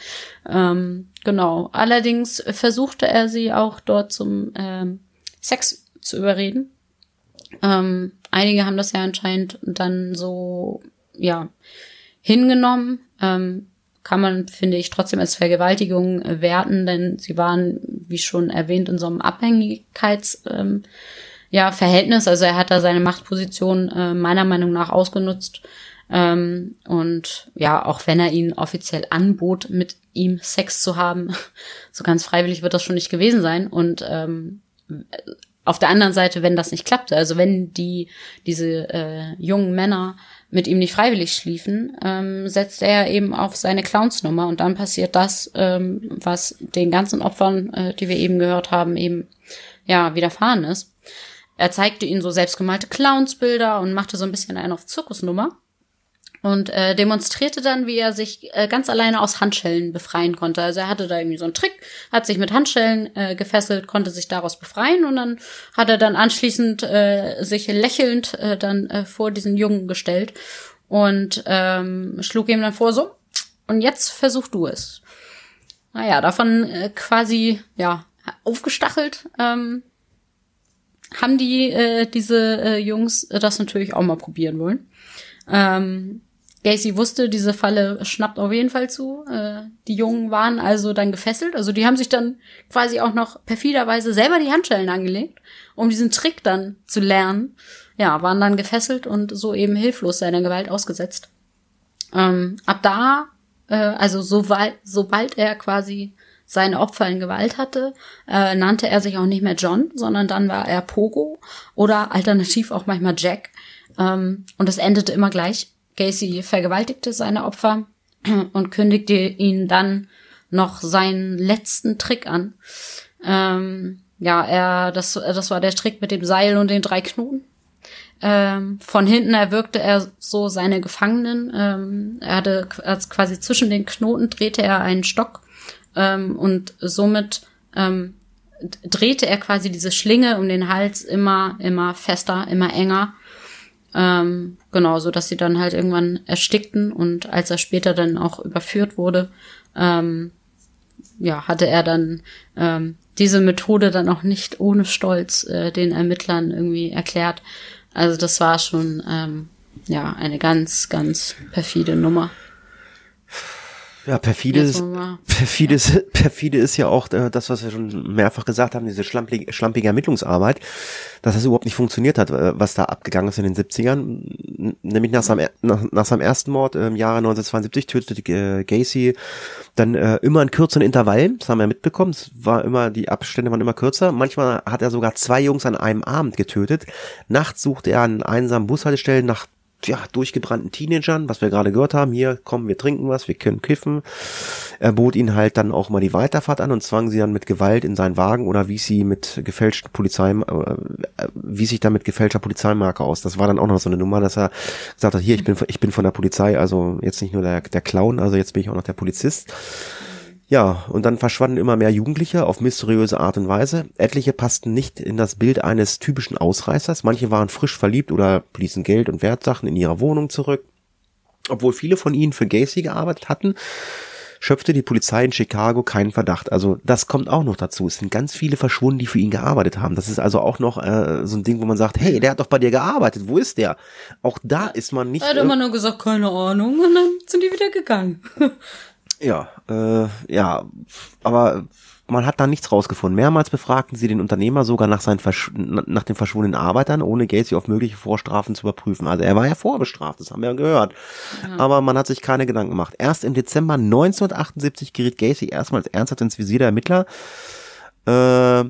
Ähm, genau. Allerdings versuchte er sie auch dort zum ähm, Sex zu überreden. Ähm, einige haben das ja anscheinend dann so, ja, hingenommen. Ähm, kann man, finde ich, trotzdem als Vergewaltigung werten, denn sie waren, wie schon erwähnt, in so einem Abhängigkeits, ähm, ja, Verhältnis. Also er hat da seine Machtposition äh, meiner Meinung nach ausgenutzt. Ähm, und ja, auch wenn er ihn offiziell anbot, mit ihm Sex zu haben, *laughs* so ganz freiwillig wird das schon nicht gewesen sein. Und ähm, auf der anderen Seite, wenn das nicht klappte, also wenn die diese äh, jungen Männer mit ihm nicht freiwillig schliefen, ähm, setzt er eben auf seine Clownsnummer und dann passiert das, ähm, was den ganzen Opfern, äh, die wir eben gehört haben, eben ja widerfahren ist. Er zeigte ihnen so selbstgemalte Clownsbilder und machte so ein bisschen einen auf Zirkusnummer und äh, demonstrierte dann, wie er sich äh, ganz alleine aus Handschellen befreien konnte. Also er hatte da irgendwie so einen Trick, hat sich mit Handschellen äh, gefesselt, konnte sich daraus befreien und dann hat er dann anschließend äh, sich lächelnd äh, dann äh, vor diesen Jungen gestellt und ähm, schlug ihm dann vor, so, und jetzt versuch du es. Naja, davon äh, quasi, ja, aufgestachelt, ähm, haben die äh, diese äh, Jungs das natürlich auch mal probieren wollen. Ähm, Gacy wusste, diese Falle schnappt auf jeden Fall zu. Äh, die Jungen waren also dann gefesselt. Also die haben sich dann quasi auch noch perfiderweise selber die Handschellen angelegt, um diesen Trick dann zu lernen. Ja, waren dann gefesselt und so eben hilflos seiner Gewalt ausgesetzt. Ähm, ab da, äh, also sobald, sobald er quasi seine Opfer in Gewalt hatte, äh, nannte er sich auch nicht mehr John, sondern dann war er Pogo oder alternativ auch manchmal Jack. Ähm, und es endete immer gleich. Gacy vergewaltigte seine Opfer und kündigte ihnen dann noch seinen letzten Trick an. Ähm, ja, er, das, das war der Trick mit dem Seil und den drei Knoten. Ähm, von hinten erwürgte er so seine Gefangenen. Ähm, er hatte als quasi zwischen den Knoten drehte er einen Stock ähm, und somit ähm, drehte er quasi diese Schlinge um den Hals immer, immer fester, immer enger. Ähm, genau, so dass sie dann halt irgendwann erstickten und als er später dann auch überführt wurde, ähm, ja, hatte er dann ähm, diese Methode dann auch nicht ohne Stolz äh, den Ermittlern irgendwie erklärt. Also das war schon ähm, ja eine ganz, ganz perfide Nummer. Ja, perfide ist, perfide, ist, perfide ist ja auch äh, das, was wir schon mehrfach gesagt haben, diese schlampige, schlampige Ermittlungsarbeit, dass das überhaupt nicht funktioniert hat, äh, was da abgegangen ist in den 70ern. Nämlich nach seinem, nach, nach seinem ersten Mord im Jahre 1972 tötete äh, Gacy dann äh, immer in kürzeren Intervallen, das haben wir mitbekommen, es war immer, die Abstände waren immer kürzer. Manchmal hat er sogar zwei Jungs an einem Abend getötet. Nachts suchte er an einsamen Bushaltestellen nach ja, durchgebrannten Teenagern, was wir gerade gehört haben, hier, kommen, wir trinken was, wir können kiffen. Er bot ihnen halt dann auch mal die Weiterfahrt an und zwang sie dann mit Gewalt in seinen Wagen oder wie sie mit gefälschten Polizei, äh, wie sich da mit gefälschter Polizeimarke aus. Das war dann auch noch so eine Nummer, dass er gesagt hat, hier, ich bin, ich bin von der Polizei, also jetzt nicht nur der, der Clown, also jetzt bin ich auch noch der Polizist. Ja, und dann verschwanden immer mehr Jugendliche auf mysteriöse Art und Weise. Etliche passten nicht in das Bild eines typischen Ausreißers. Manche waren frisch verliebt oder ließen Geld und Wertsachen in ihrer Wohnung zurück. Obwohl viele von ihnen für Gacy gearbeitet hatten, schöpfte die Polizei in Chicago keinen Verdacht. Also das kommt auch noch dazu. Es sind ganz viele verschwunden, die für ihn gearbeitet haben. Das ist also auch noch äh, so ein Ding, wo man sagt, hey, der hat doch bei dir gearbeitet. Wo ist der? Auch da ist man nicht. Er hat immer nur gesagt, keine Ahnung, und dann sind die wieder gegangen. Ja, äh, ja, aber man hat da nichts rausgefunden. Mehrmals befragten sie den Unternehmer sogar nach, seinen Versch nach den verschwundenen Arbeitern, ohne Gacy auf mögliche Vorstrafen zu überprüfen. Also er war ja vorbestraft, das haben wir ja gehört. Ja. Aber man hat sich keine Gedanken gemacht. Erst im Dezember 1978 geriet Gacy erstmals ernsthaft ins Visier der Ermittler. Äh,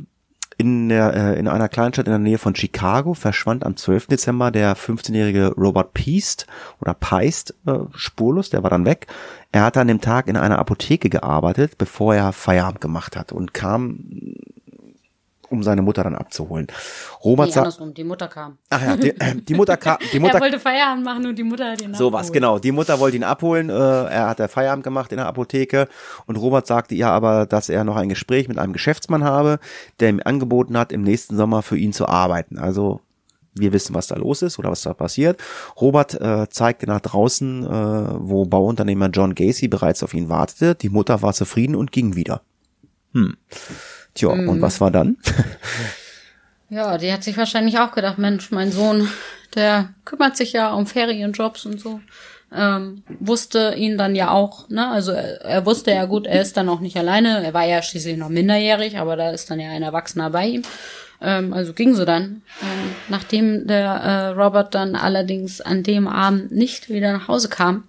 in, der, äh, in einer Kleinstadt in der Nähe von Chicago verschwand am 12. Dezember der 15-jährige Robert Peast oder Peist äh, spurlos, der war dann weg. Er hat an dem Tag in einer Apotheke gearbeitet, bevor er Feierabend gemacht hat und kam um seine Mutter dann abzuholen. Robert nee, andersrum, die Mutter kam. Ach ja, die, äh, die Mutter kam. Die *laughs* Mutter er wollte Feierabend machen und die Mutter hat ihn. So was, genau. Die Mutter wollte ihn abholen. Äh, er hat Feierabend gemacht in der Apotheke und Robert sagte ihr aber, dass er noch ein Gespräch mit einem Geschäftsmann habe, der ihm angeboten hat, im nächsten Sommer für ihn zu arbeiten. Also wir wissen, was da los ist oder was da passiert. Robert äh, zeigte nach draußen, äh, wo Bauunternehmer John Gacy bereits auf ihn wartete. Die Mutter war zufrieden und ging wieder. Hm. Tja, mhm. und was war dann? ja, die hat sich wahrscheinlich auch gedacht, Mensch, mein Sohn, der kümmert sich ja um Ferienjobs und so. Ähm, wusste ihn dann ja auch, ne, also er, er, wusste ja gut, er ist dann auch nicht alleine, er war ja schließlich noch minderjährig, aber da ist dann ja ein Erwachsener bei ihm. Ähm, also ging sie dann. Ähm, nachdem der äh, Robert dann allerdings an dem Abend nicht wieder nach Hause kam,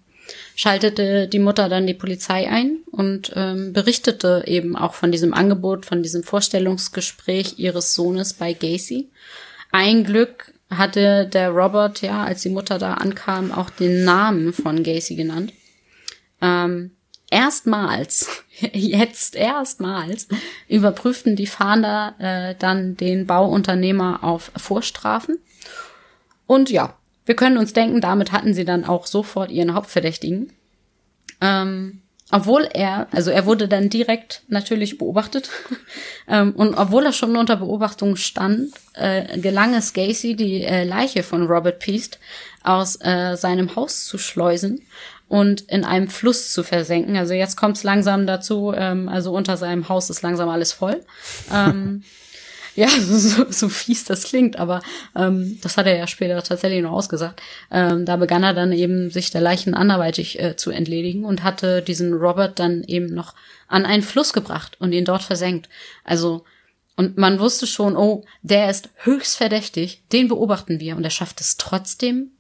schaltete die Mutter dann die Polizei ein und ähm, berichtete eben auch von diesem Angebot, von diesem Vorstellungsgespräch ihres Sohnes bei Gacy. Ein Glück hatte der Robert, ja, als die Mutter da ankam, auch den Namen von Gacy genannt. Ähm, erstmals, *laughs* jetzt erstmals, überprüften die Fahnder äh, dann den Bauunternehmer auf Vorstrafen. Und ja, wir können uns denken, damit hatten sie dann auch sofort ihren Hauptverdächtigen. Ähm, obwohl er, also er wurde dann direkt natürlich beobachtet. *laughs* ähm, und obwohl er schon unter Beobachtung stand, äh, gelang es Gacy, die äh, Leiche von Robert Peast aus äh, seinem Haus zu schleusen und in einem Fluss zu versenken. Also jetzt kommt es langsam dazu, ähm, also unter seinem Haus ist langsam alles voll. Ähm, *laughs* Ja, so, so fies das klingt, aber ähm, das hat er ja später tatsächlich noch ausgesagt. Ähm, da begann er dann eben, sich der Leichen anderweitig äh, zu entledigen und hatte diesen Robert dann eben noch an einen Fluss gebracht und ihn dort versenkt. Also, und man wusste schon, oh, der ist höchst verdächtig, den beobachten wir und er schafft es trotzdem.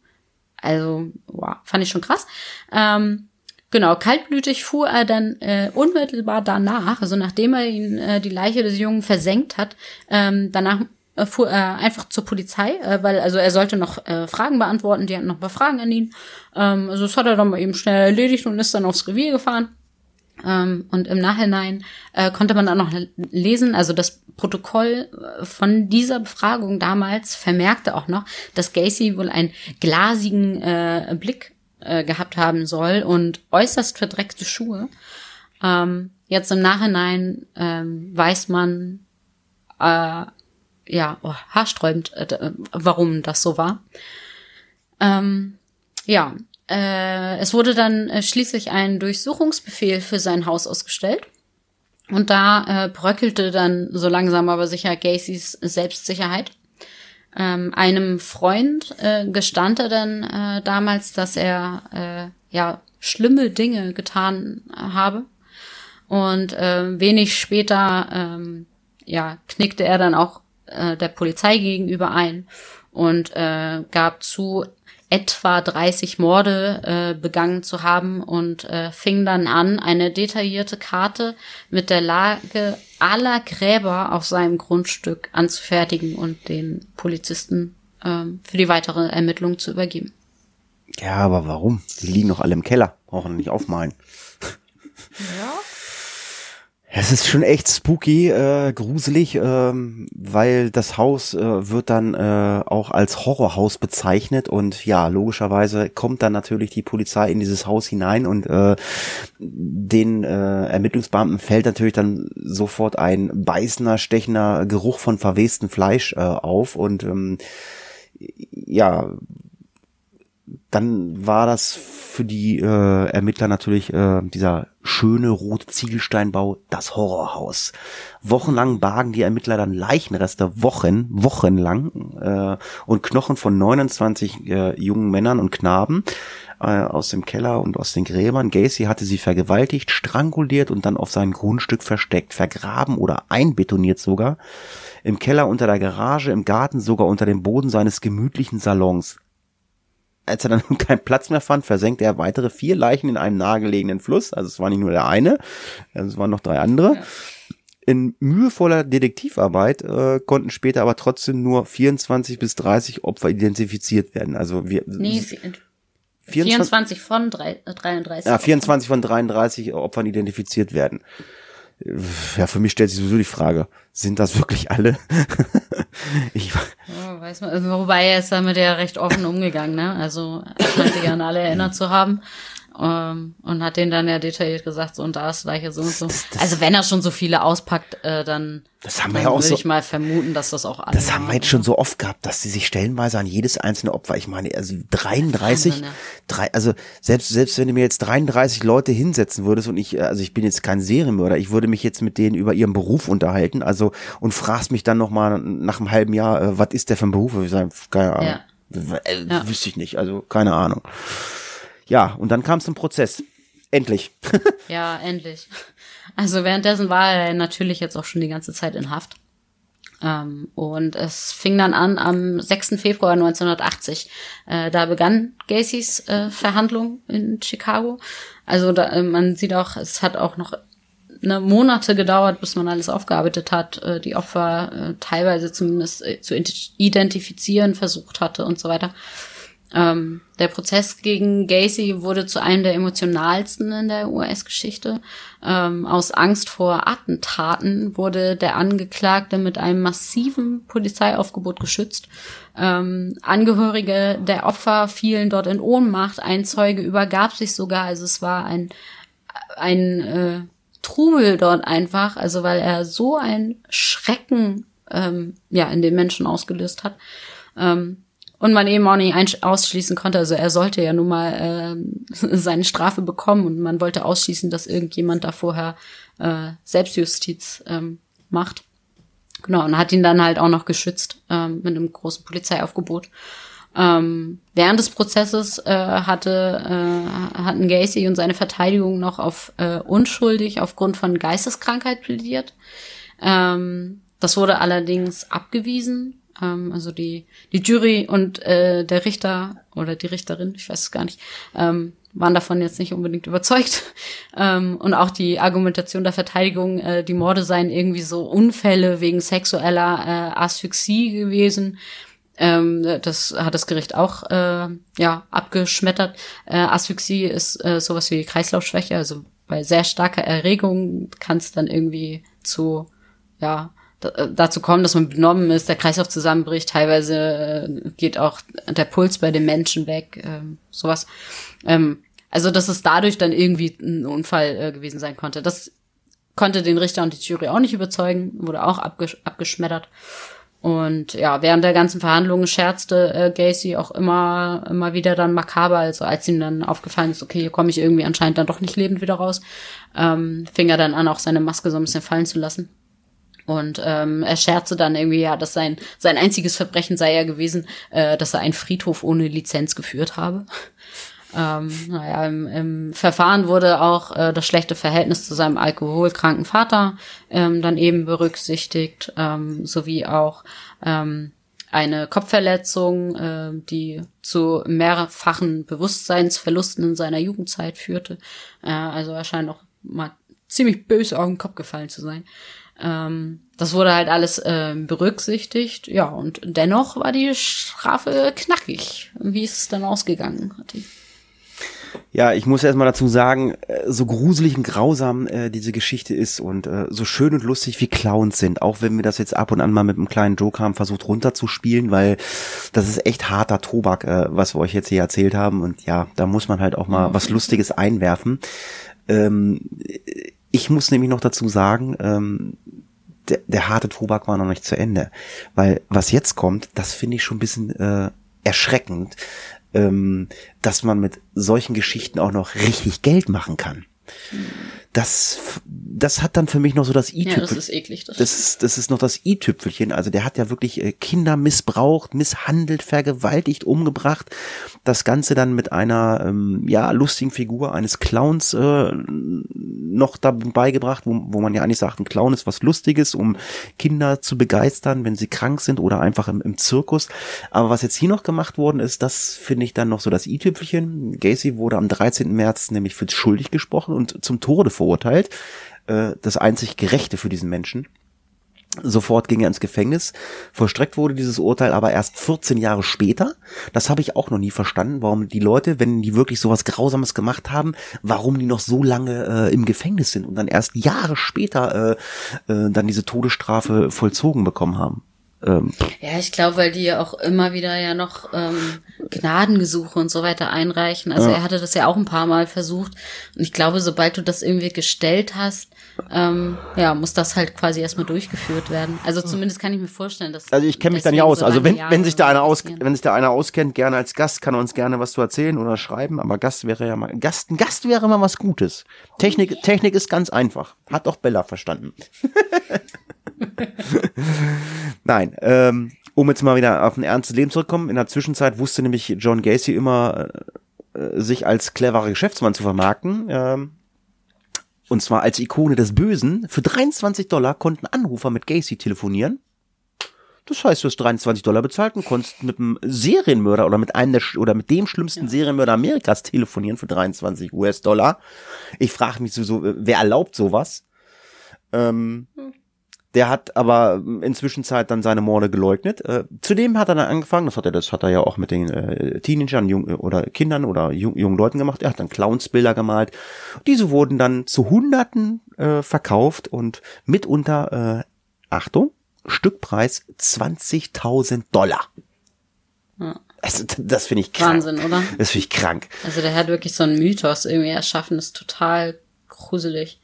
Also, wow, fand ich schon krass. Ähm, Genau, kaltblütig fuhr er dann äh, unmittelbar danach, also nachdem er ihn, äh, die Leiche des Jungen versenkt hat, ähm, danach äh, fuhr er einfach zur Polizei, äh, weil also er sollte noch äh, Fragen beantworten, die hatten noch ein paar Fragen an ihn. Ähm, also das hat er dann mal eben schnell erledigt und ist dann aufs Revier gefahren. Ähm, und im Nachhinein äh, konnte man dann noch lesen, also das Protokoll äh, von dieser Befragung damals vermerkte auch noch, dass Gacy wohl einen glasigen äh, Blick äh, gehabt haben soll und äußerst verdreckte Schuhe. Ähm, jetzt im Nachhinein ähm, weiß man, äh, ja, oh, haarsträubend, äh, warum das so war. Ähm, ja, äh, es wurde dann äh, schließlich ein Durchsuchungsbefehl für sein Haus ausgestellt. Und da äh, bröckelte dann so langsam aber sicher Gacys Selbstsicherheit. Ähm, einem Freund äh, gestand er dann äh, damals, dass er äh, ja schlimme Dinge getan habe. Und äh, wenig später ähm, ja knickte er dann auch äh, der Polizei gegenüber ein und äh, gab zu, etwa 30 Morde äh, begangen zu haben und äh, fing dann an, eine detaillierte Karte mit der Lage aller Gräber auf seinem Grundstück anzufertigen und den Polizisten ähm, für die weitere Ermittlung zu übergeben. Ja, aber warum? Die liegen noch alle im Keller, brauchen nicht aufmalen. Ja. Es ist schon echt spooky, äh, gruselig, ähm, weil das Haus äh, wird dann äh, auch als Horrorhaus bezeichnet und ja, logischerweise kommt dann natürlich die Polizei in dieses Haus hinein und äh, den äh, Ermittlungsbeamten fällt natürlich dann sofort ein beißender, stechender Geruch von verwestem Fleisch äh, auf und ähm, ja, dann war das für die äh, Ermittler natürlich äh, dieser schöne rote Ziegelsteinbau, das Horrorhaus. Wochenlang bargen die Ermittler dann Leichenreste, Wochen, wochenlang äh, und Knochen von 29 äh, jungen Männern und Knaben äh, aus dem Keller und aus den Gräbern. Gacy hatte sie vergewaltigt, stranguliert und dann auf sein Grundstück versteckt, vergraben oder einbetoniert sogar. Im Keller unter der Garage, im Garten, sogar unter dem Boden seines gemütlichen Salons. Als er dann *laughs* keinen Platz mehr fand, versenkte er weitere vier Leichen in einem nahegelegenen Fluss. Also es war nicht nur der eine, es waren noch drei andere. In mühevoller Detektivarbeit äh, konnten später aber trotzdem nur 24 bis 30 Opfer identifiziert werden. Also wir nee, 24, 24 von 3, 33. Ja, 24 Opfern. von 33 Opfern identifiziert werden. Ja, für mich stellt sich sowieso die Frage, sind das wirklich alle? *laughs* ich, oh, weiß man, also, wobei er ist damit ja recht offen umgegangen, ne? Also er scheint sich an alle erinnert zu haben. Ähm, und hat denen dann ja detailliert gesagt, so und da ist Leiche so und so. Das, das, also wenn er schon so viele auspackt, äh, dann, das haben wir ja auch würde so, ich mal vermuten, dass das auch alle Das haben wir jetzt schon so oft gehabt, dass sie sich stellenweise an jedes einzelne Opfer, ich meine, also 33, Wahnsinn, ja. drei, also selbst, selbst wenn du mir jetzt 33 Leute hinsetzen würdest und ich, also ich bin jetzt kein Serienmörder, ich würde mich jetzt mit denen über ihren Beruf unterhalten, also und fragst mich dann nochmal nach einem halben Jahr, äh, was ist der für ein Beruf? Ich sage, keine Ahnung. Ja. Äh, ja. Wüsste ich nicht, also keine Ahnung. Ja, und dann kam es zum Prozess. Endlich. *laughs* ja, endlich. Also währenddessen war er natürlich jetzt auch schon die ganze Zeit in Haft. Ähm, und es fing dann an am 6. Februar 1980. Äh, da begann Gacys äh, Verhandlung in Chicago. Also da, äh, man sieht auch, es hat auch noch eine Monate gedauert, bis man alles aufgearbeitet hat, äh, die Opfer äh, teilweise zumindest äh, zu identifizieren versucht hatte und so weiter. Ähm, der Prozess gegen Gacy wurde zu einem der emotionalsten in der US-Geschichte. Ähm, aus Angst vor Attentaten wurde der Angeklagte mit einem massiven Polizeiaufgebot geschützt. Ähm, Angehörige der Opfer fielen dort in Ohnmacht. Ein Zeuge übergab sich sogar. Also es war ein, ein äh, Trubel dort einfach. Also weil er so ein Schrecken ähm, ja in den Menschen ausgelöst hat. Ähm, und man eben auch nicht ausschließen konnte. Also er sollte ja nun mal äh, *laughs* seine Strafe bekommen und man wollte ausschließen, dass irgendjemand da vorher äh, Selbstjustiz ähm, macht. Genau, und hat ihn dann halt auch noch geschützt ähm, mit einem großen Polizeiaufgebot. Ähm, während des Prozesses äh, hatte, äh, hatten Gacy und seine Verteidigung noch auf äh, unschuldig aufgrund von Geisteskrankheit plädiert. Ähm, das wurde allerdings abgewiesen ähm, also die, die Jury und äh, der Richter oder die Richterin, ich weiß es gar nicht, ähm, waren davon jetzt nicht unbedingt überzeugt. *laughs* Ähm, und auch die Argumentation der Verteidigung, äh, die Morde seien irgendwie so Unfälle wegen sexueller äh, Asphyxie gewesen. Ähm, das hat das Gericht auch äh, ja abgeschmettert. Äh, Asphyxie ist äh, sowas wie Kreislaufschwäche, also bei sehr starker Erregung kann es dann irgendwie zu ja dazu kommen, dass man benommen ist, der Kreislauf zusammenbricht, teilweise äh, geht auch der Puls bei den Menschen weg, ähm, sowas. Ähm, also, dass es dadurch dann irgendwie ein Unfall äh, gewesen sein konnte. Das konnte den Richter und die Jury auch nicht überzeugen, wurde auch abgesch abgeschmettert. Und ja, während der ganzen Verhandlungen scherzte äh, Gacy auch immer, immer wieder dann makaber. Also als ihm dann aufgefallen ist, okay, hier komme ich irgendwie anscheinend dann doch nicht lebend wieder raus, ähm, fing er dann an, auch seine Maske so ein bisschen fallen zu lassen. Und ähm, er scherzte dann irgendwie, ja, dass sein, sein einziges Verbrechen sei ja gewesen, äh, dass er einen Friedhof ohne Lizenz geführt habe. *laughs* Ähm, naja, im, im Verfahren wurde auch äh, das schlechte Verhältnis zu seinem alkoholkranken Vater ähm, dann eben berücksichtigt, ähm, sowie auch ähm, eine Kopfverletzung, äh, die zu mehrfachen Bewusstseinsverlusten in seiner Jugendzeit führte. Äh, also er scheint auch mal ziemlich böse auf den Kopf gefallen zu sein. Ähm, das wurde halt alles äh, berücksichtigt. Ja, und dennoch war die Strafe knackig. Wie ist es dann ausgegangen, Hatti? Ja, ich muss erstmal dazu sagen, äh, so gruselig und grausam äh, diese Geschichte ist und äh, so schön und lustig wie Clowns sind, auch wenn wir das jetzt ab und an mal mit einem kleinen Joke haben versucht runterzuspielen, weil das ist echt harter Tobak, äh, was wir euch jetzt hier erzählt haben und ja, da muss man halt auch mal was Lustiges einwerfen. Ähm, ich muss nämlich noch dazu sagen, ähm, der, der harte Tobak war noch nicht zu Ende. Weil was jetzt kommt, das finde ich schon ein bisschen äh, erschreckend. ähm, dass man mit solchen Geschichten auch noch richtig Geld machen kann. Das, das hat dann für mich noch so das Ja, i-Tüpfelchen. das ist eklig. Das, Das ist, das ist noch das i-Tüpfelchen. Also der hat ja wirklich äh, Kinder missbraucht, misshandelt, vergewaltigt, umgebracht. Das Ganze dann mit einer ähm, ja lustigen Figur eines Clowns äh, noch dabei gebracht, wo, wo man ja eigentlich sagt, ein Clown ist was Lustiges, um Kinder zu begeistern, wenn sie krank sind oder einfach im, im Zirkus. Aber was jetzt hier noch gemacht worden ist, das finde ich dann noch so das i-Tüpfelchen. Gacy wurde am 13. März nämlich für schuldig gesprochen und zum Tode verurteilt. Äh, das einzig Gerechte für diesen Menschen. Sofort ging er ins Gefängnis. Vollstreckt wurde dieses Urteil aber erst 14 Jahre später. Das habe ich auch noch nie verstanden, warum die Leute, wenn die wirklich sowas Grausames gemacht haben, warum die noch so lange äh, im Gefängnis sind und dann erst Jahre später äh, äh, dann diese Todesstrafe vollzogen bekommen haben. Ähm, ja, ich glaube, weil die ja auch immer wieder ja noch ähm, Gnadengesuche und so weiter einreichen. Also er hatte das ja auch ein paar Mal versucht. Und ich glaube, sobald du das irgendwie gestellt hast, ähm, ja, muss das halt quasi erstmal durchgeführt werden. Also zumindest kann ich mir vorstellen, dass. also ich kenne mich da nicht aus. so Also wenn, Jahre wenn sich da einer aus, wenn sich da einer auskennt, gerne als Gast, kann er uns gerne was zu erzählen oder schreiben. Aber Gast wäre ja mal, Gast, ein Gast wäre mal was Gutes. Technik, Technik ist ganz einfach. Hat auch Bella verstanden. *laughs* *laughs* Nein, ähm, um jetzt mal wieder auf ein ernstes Leben zurückzukommen. In der Zwischenzeit wusste nämlich John Gacy immer, äh, sich als cleverer Geschäftsmann zu vermarkten. Ähm, und zwar als Ikone des Bösen. Für 23 Dollar konnten Anrufer mit Gacy telefonieren. Das heißt, du hast 23 Dollar bezahlt und konntest mit einem Serienmörder oder mit einem der, oder mit dem schlimmsten Serienmörder Amerikas telefonieren für 23 US-Dollar. Ich frage mich sowieso, äh, wer erlaubt sowas? Ähm, der hat aber inzwischen Zeit dann seine Morde geleugnet. Äh, zudem hat er dann angefangen, das hat er, das hat er ja auch mit den äh, Teenagern jung, oder Kindern oder jung, jungen Leuten gemacht. Er hat dann Clownsbilder gemalt. Diese wurden dann zu Hunderten äh, verkauft und mitunter, äh, Achtung, Stückpreis 20.000 Dollar. Ja. Also, das finde ich krank. Wahnsinn, oder? Das finde ich krank. Also der hat wirklich so einen Mythos irgendwie erschaffen, das ist total gruselig.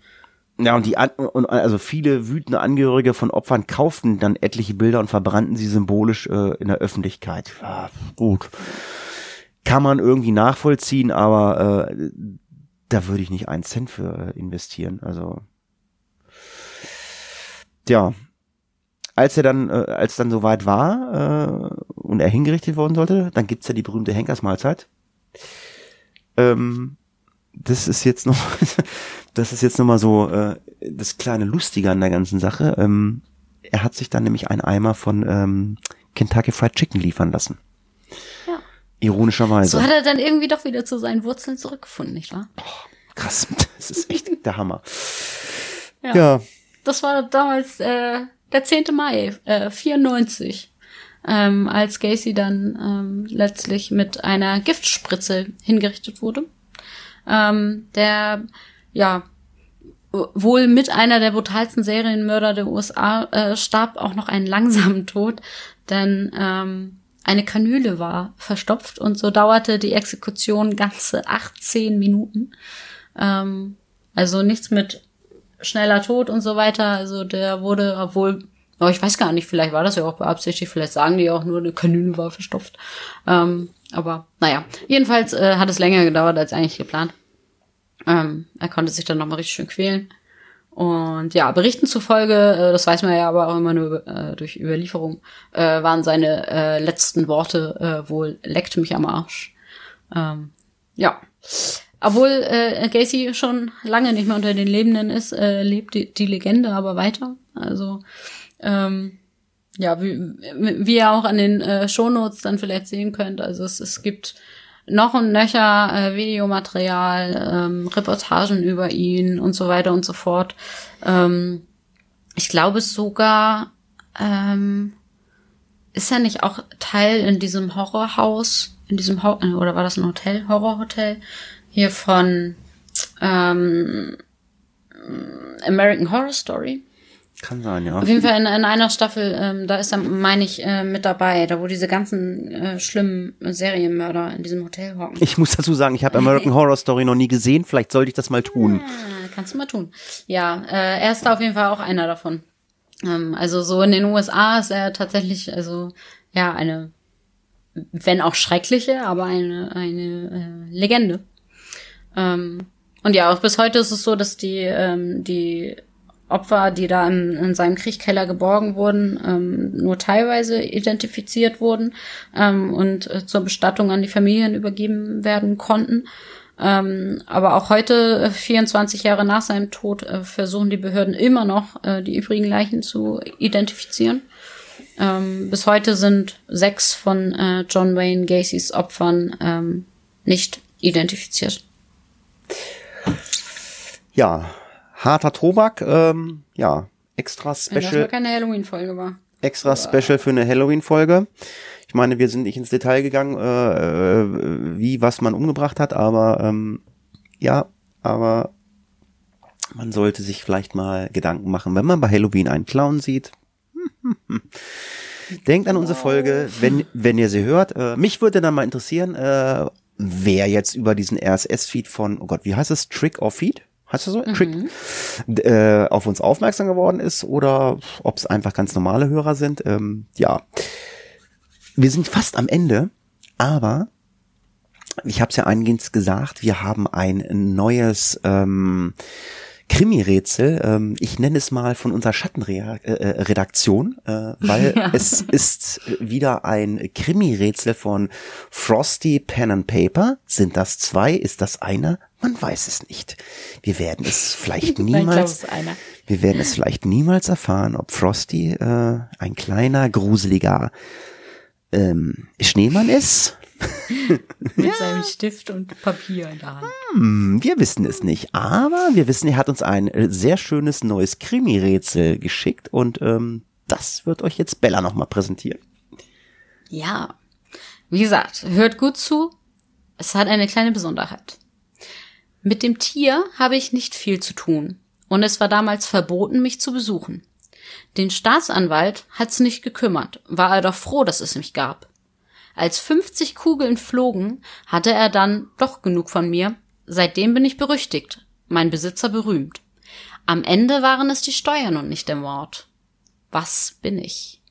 Ja, und die und also viele wütende Angehörige von Opfern kauften dann etliche Bilder und verbrannten sie symbolisch äh, in der Öffentlichkeit. Ja, gut. Kann man irgendwie nachvollziehen, aber äh, da würde ich nicht einen Cent für äh, investieren. Also ja, als er dann, äh, als dann soweit war äh, und er hingerichtet worden sollte, dann gibt's ja die berühmte Henkersmahlzeit. Ähm, das ist jetzt noch, *laughs* das ist jetzt noch mal so äh, das kleine Lustige an der ganzen Sache. Ähm, er hat sich dann nämlich einen Eimer von ähm, Kentucky Fried Chicken liefern lassen. Ja. Ironischerweise. So hat er dann irgendwie doch wieder zu seinen Wurzeln zurückgefunden, nicht wahr? Krass, *laughs* das ist echt der Hammer. Ja. Das war damals äh, der 10. Mai, äh, 94, ähm, als Gacy dann ähm, letztlich mit einer Giftspritze hingerichtet wurde. Ähm, der, ja, wohl mit einer der brutalsten Serienmörder der USA äh, starb auch noch einen langsamen *laughs* Tod, denn ähm, eine Kanüle war verstopft und so dauerte die Exekution ganze 18 Minuten. Ähm, also nichts mit schneller Tod und so weiter. Also der wurde, obwohl, oh, ich weiß gar nicht, vielleicht war das ja auch beabsichtigt, vielleicht sagen die auch nur, eine Kanüle war verstopft. Ähm, aber naja, jedenfalls äh, hat es länger gedauert als eigentlich geplant. Ähm, er konnte sich dann nochmal richtig schön quälen. Und ja, Berichten zufolge, äh, das weiß man ja aber auch immer nur äh, durch Überlieferung, äh, waren seine äh, letzten Worte äh, wohl leckt mich am Arsch. Ähm, ja. Obwohl äh, Gacy schon lange nicht mehr unter den Lebenden ist, äh, lebt die, die Legende aber weiter. Also ähm, ja, wie, wie ihr auch an den Shownotes dann vielleicht sehen könnt, also es, es gibt noch und nöcher äh, Videomaterial, ähm, Reportagen über ihn und so weiter und so fort. Ähm, ich glaube sogar, ähm, ist er nicht auch Teil in diesem Horrorhaus, in diesem Ho oder war das ein Hotel, Horrorhotel hier von ähm, American Horror Story? Kann sein, ja. Auf jeden Fall in, in einer Staffel, ähm, da ist er, meine ich, äh, mit dabei, da wo diese ganzen äh, schlimmen Serienmörder in diesem Hotel hocken. Ich muss dazu sagen, ich habe American *laughs* Horror Story noch nie gesehen. Vielleicht sollte ich das mal tun. Ah, kannst du mal tun. Ja, äh, er ist da auf jeden Fall auch einer davon. Ähm, also so in den USA ist er tatsächlich, also ja, eine wenn auch schreckliche, aber eine, eine äh, Legende. Ähm, und ja, auch bis heute ist es so, dass die, ähm, die Opfer, die da in, in seinem Kriechkeller geborgen wurden, ähm, nur teilweise identifiziert wurden ähm, und äh, zur Bestattung an die Familien übergeben werden konnten. Ähm, aber auch heute, 24 äh, Jahre nach seinem Tod, äh, versuchen die Behörden immer noch, äh, die übrigen Leichen zu identifizieren. Ähm, bis heute sind sechs von äh, John Wayne Gacys Opfern ähm, nicht identifiziert. Ja, harter Tobak, ähm, ja, extra special. Wenn das keine Halloween-Folge war. Extra special für eine Halloween-Folge. Ich meine, wir sind nicht ins Detail gegangen, äh, äh, wie was man umgebracht hat, aber ähm, ja, aber man sollte sich vielleicht mal Gedanken machen, wenn man bei Halloween einen Clown sieht. *laughs* Denkt an unsere Folge, wenn, wenn ihr sie hört. Äh, mich würde dann mal interessieren, äh, wer jetzt über diesen RSS-Feed von, oh Gott, wie heißt es? Trick or Feed? Heißt das so? Mhm. Trick, äh, auf uns aufmerksam geworden ist oder ob es einfach ganz normale Hörer sind. Ähm, ja. Wir sind fast am Ende, aber ich habe es ja eingehend gesagt, wir haben ein neues ähm, Krimi-Rätsel, ähm, ich nenne es mal von unserer Schattenredaktion, äh, äh, weil *laughs* ja. es ist wieder ein Krimi-Rätsel von Frosty Pen and Paper. Sind das zwei? Ist das einer? Man weiß es nicht. Wir werden es vielleicht *laughs* niemals, wir werden es vielleicht niemals erfahren, ob Frosty äh, ein kleiner, gruseliger ähm, Schneemann ist *laughs* Mit ja. seinem Stift und Papier in der Hand. Hm, wir wissen es nicht, aber wir wissen, er hat uns ein äh, sehr schönes neues Krimi-Rätsel geschickt und ähm, das wird euch jetzt Bella nochmal präsentieren. Ja, wie gesagt, hört gut zu. Es hat eine kleine Besonderheit. Mit dem Tier habe ich nicht viel zu tun und es war damals verboten, mich zu besuchen. Den Staatsanwalt hat's nicht gekümmert, war er doch froh, dass es mich gab. Als 50 Kugeln flogen, hatte er dann doch genug von mir. Seitdem bin ich berüchtigt, mein Besitzer berühmt. Am Ende waren es die Steuern und nicht der Mord. Was bin ich?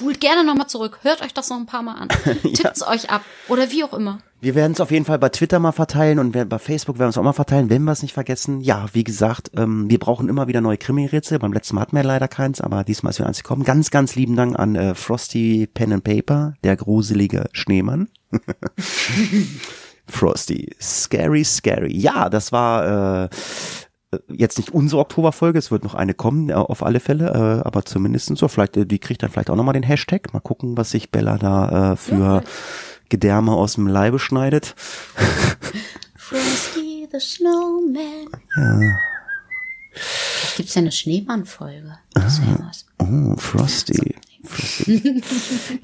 Spult gerne nochmal zurück, hört euch das noch ein paar Mal an. Tippt's *laughs* ja. euch ab oder wie auch immer. Wir werden es auf jeden Fall bei Twitter mal verteilen und bei Facebook werden wir es auch mal verteilen, wenn wir es nicht vergessen. Ja, wie gesagt, ähm, wir brauchen immer wieder neue Krimi-Rätsel. Beim letzten Mal hatten wir leider keins, aber diesmal ist wieder eins gekommen. Ganz, ganz lieben Dank an äh, Frosty Pen and Paper, der gruselige Schneemann. *laughs* Frosty, scary, scary. Ja, das war äh, jetzt nicht unsere Oktoberfolge, es wird noch eine kommen, äh, auf alle Fälle, äh, aber zumindest so, vielleicht, äh, die kriegt dann vielleicht auch nochmal den Hashtag. Mal gucken, was sich Bella da für. Gedärme aus dem Leibe schneidet. *laughs* Frosty the Snowman. Ja. Gibt's ja eine Schneemann-Folge. Ah, oh, Frosty. Frosty.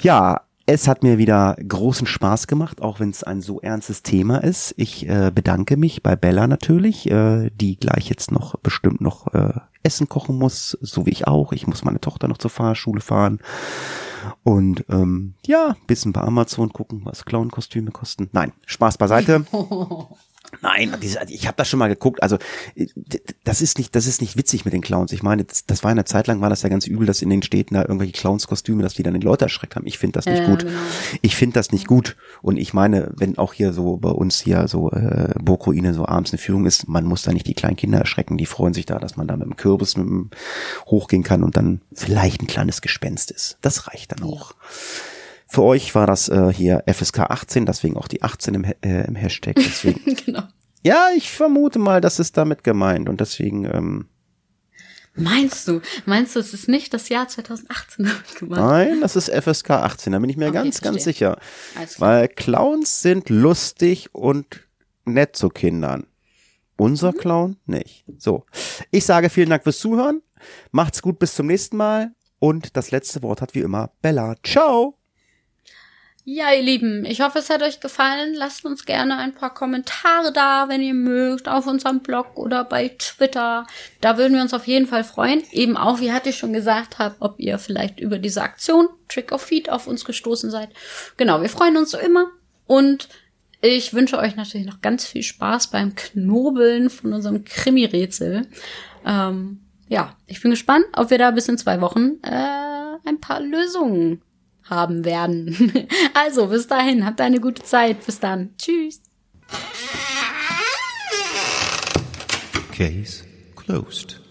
ja, es hat mir wieder großen Spaß gemacht, auch wenn es ein so ernstes Thema ist. Ich äh, bedanke mich bei Bella natürlich, äh, die gleich jetzt noch bestimmt noch äh, Essen kochen muss, so wie ich auch. Ich muss meine Tochter noch zur Fahrschule fahren. Und ähm, ja, bisschen bei Amazon gucken, was Clown-Kostüme kosten. Nein, Spaß beiseite. *laughs* Nein, ich habe das schon mal geguckt. Also äh, das ist nicht, das ist nicht witzig mit den Clowns. Ich meine, das, das war eine Zeit lang war das ja ganz übel, dass in den Städten da irgendwelche Clownskostüme, dass die dann die Leute erschreckt haben. Ich finde das nicht ja, gut. Genau. Ich finde das nicht gut. Und ich meine, wenn auch hier so bei uns hier so äh, Burgruine so abends eine Führung ist, man muss da nicht die kleinen Kinder erschrecken. Die freuen sich da, dass man da mit dem Kürbis mit dem hochgehen kann und dann vielleicht ein kleines Gespenst ist. Das reicht dann auch. Ja. Für euch war das äh, hier FSK 18, deswegen auch die 18 im, äh, im Hashtag. Deswegen. *laughs* genau. Ja, ich vermute mal, das ist damit gemeint und deswegen. Ähm, Meinst du? Meinst du, es ist nicht das Jahr 2018 damit gemeint? Nein, das ist FSK 18, da bin ich mir okay, ganz, ganz sicher. Weil Clowns sind lustig und nett zu Kindern. Unser mhm. Clown nicht. So. Ich sage vielen Dank fürs Zuhören. Macht's gut, bis zum nächsten Mal. Und das letzte Wort hat wie immer Bella. Ciao! Ja, ihr Lieben, ich hoffe, es hat euch gefallen. Lasst uns gerne ein paar Kommentare da, wenn ihr mögt, auf unserem Blog oder bei Twitter. Da würden wir uns auf jeden Fall freuen. Eben auch, wie hatte ich schon gesagt habe, ob ihr vielleicht über diese Aktion Trick of Feed auf uns gestoßen seid. Genau, wir freuen uns so immer. Und ich wünsche euch natürlich noch ganz viel Spaß beim Knobeln von unserem Krimi-Rätsel. Ähm, ja, ich bin gespannt, ob wir da bis in zwei Wochen äh, ein paar Lösungen haben werden. *laughs* Also, bis dahin, habt eine gute Zeit. Bis dann. Tschüss. Case closed.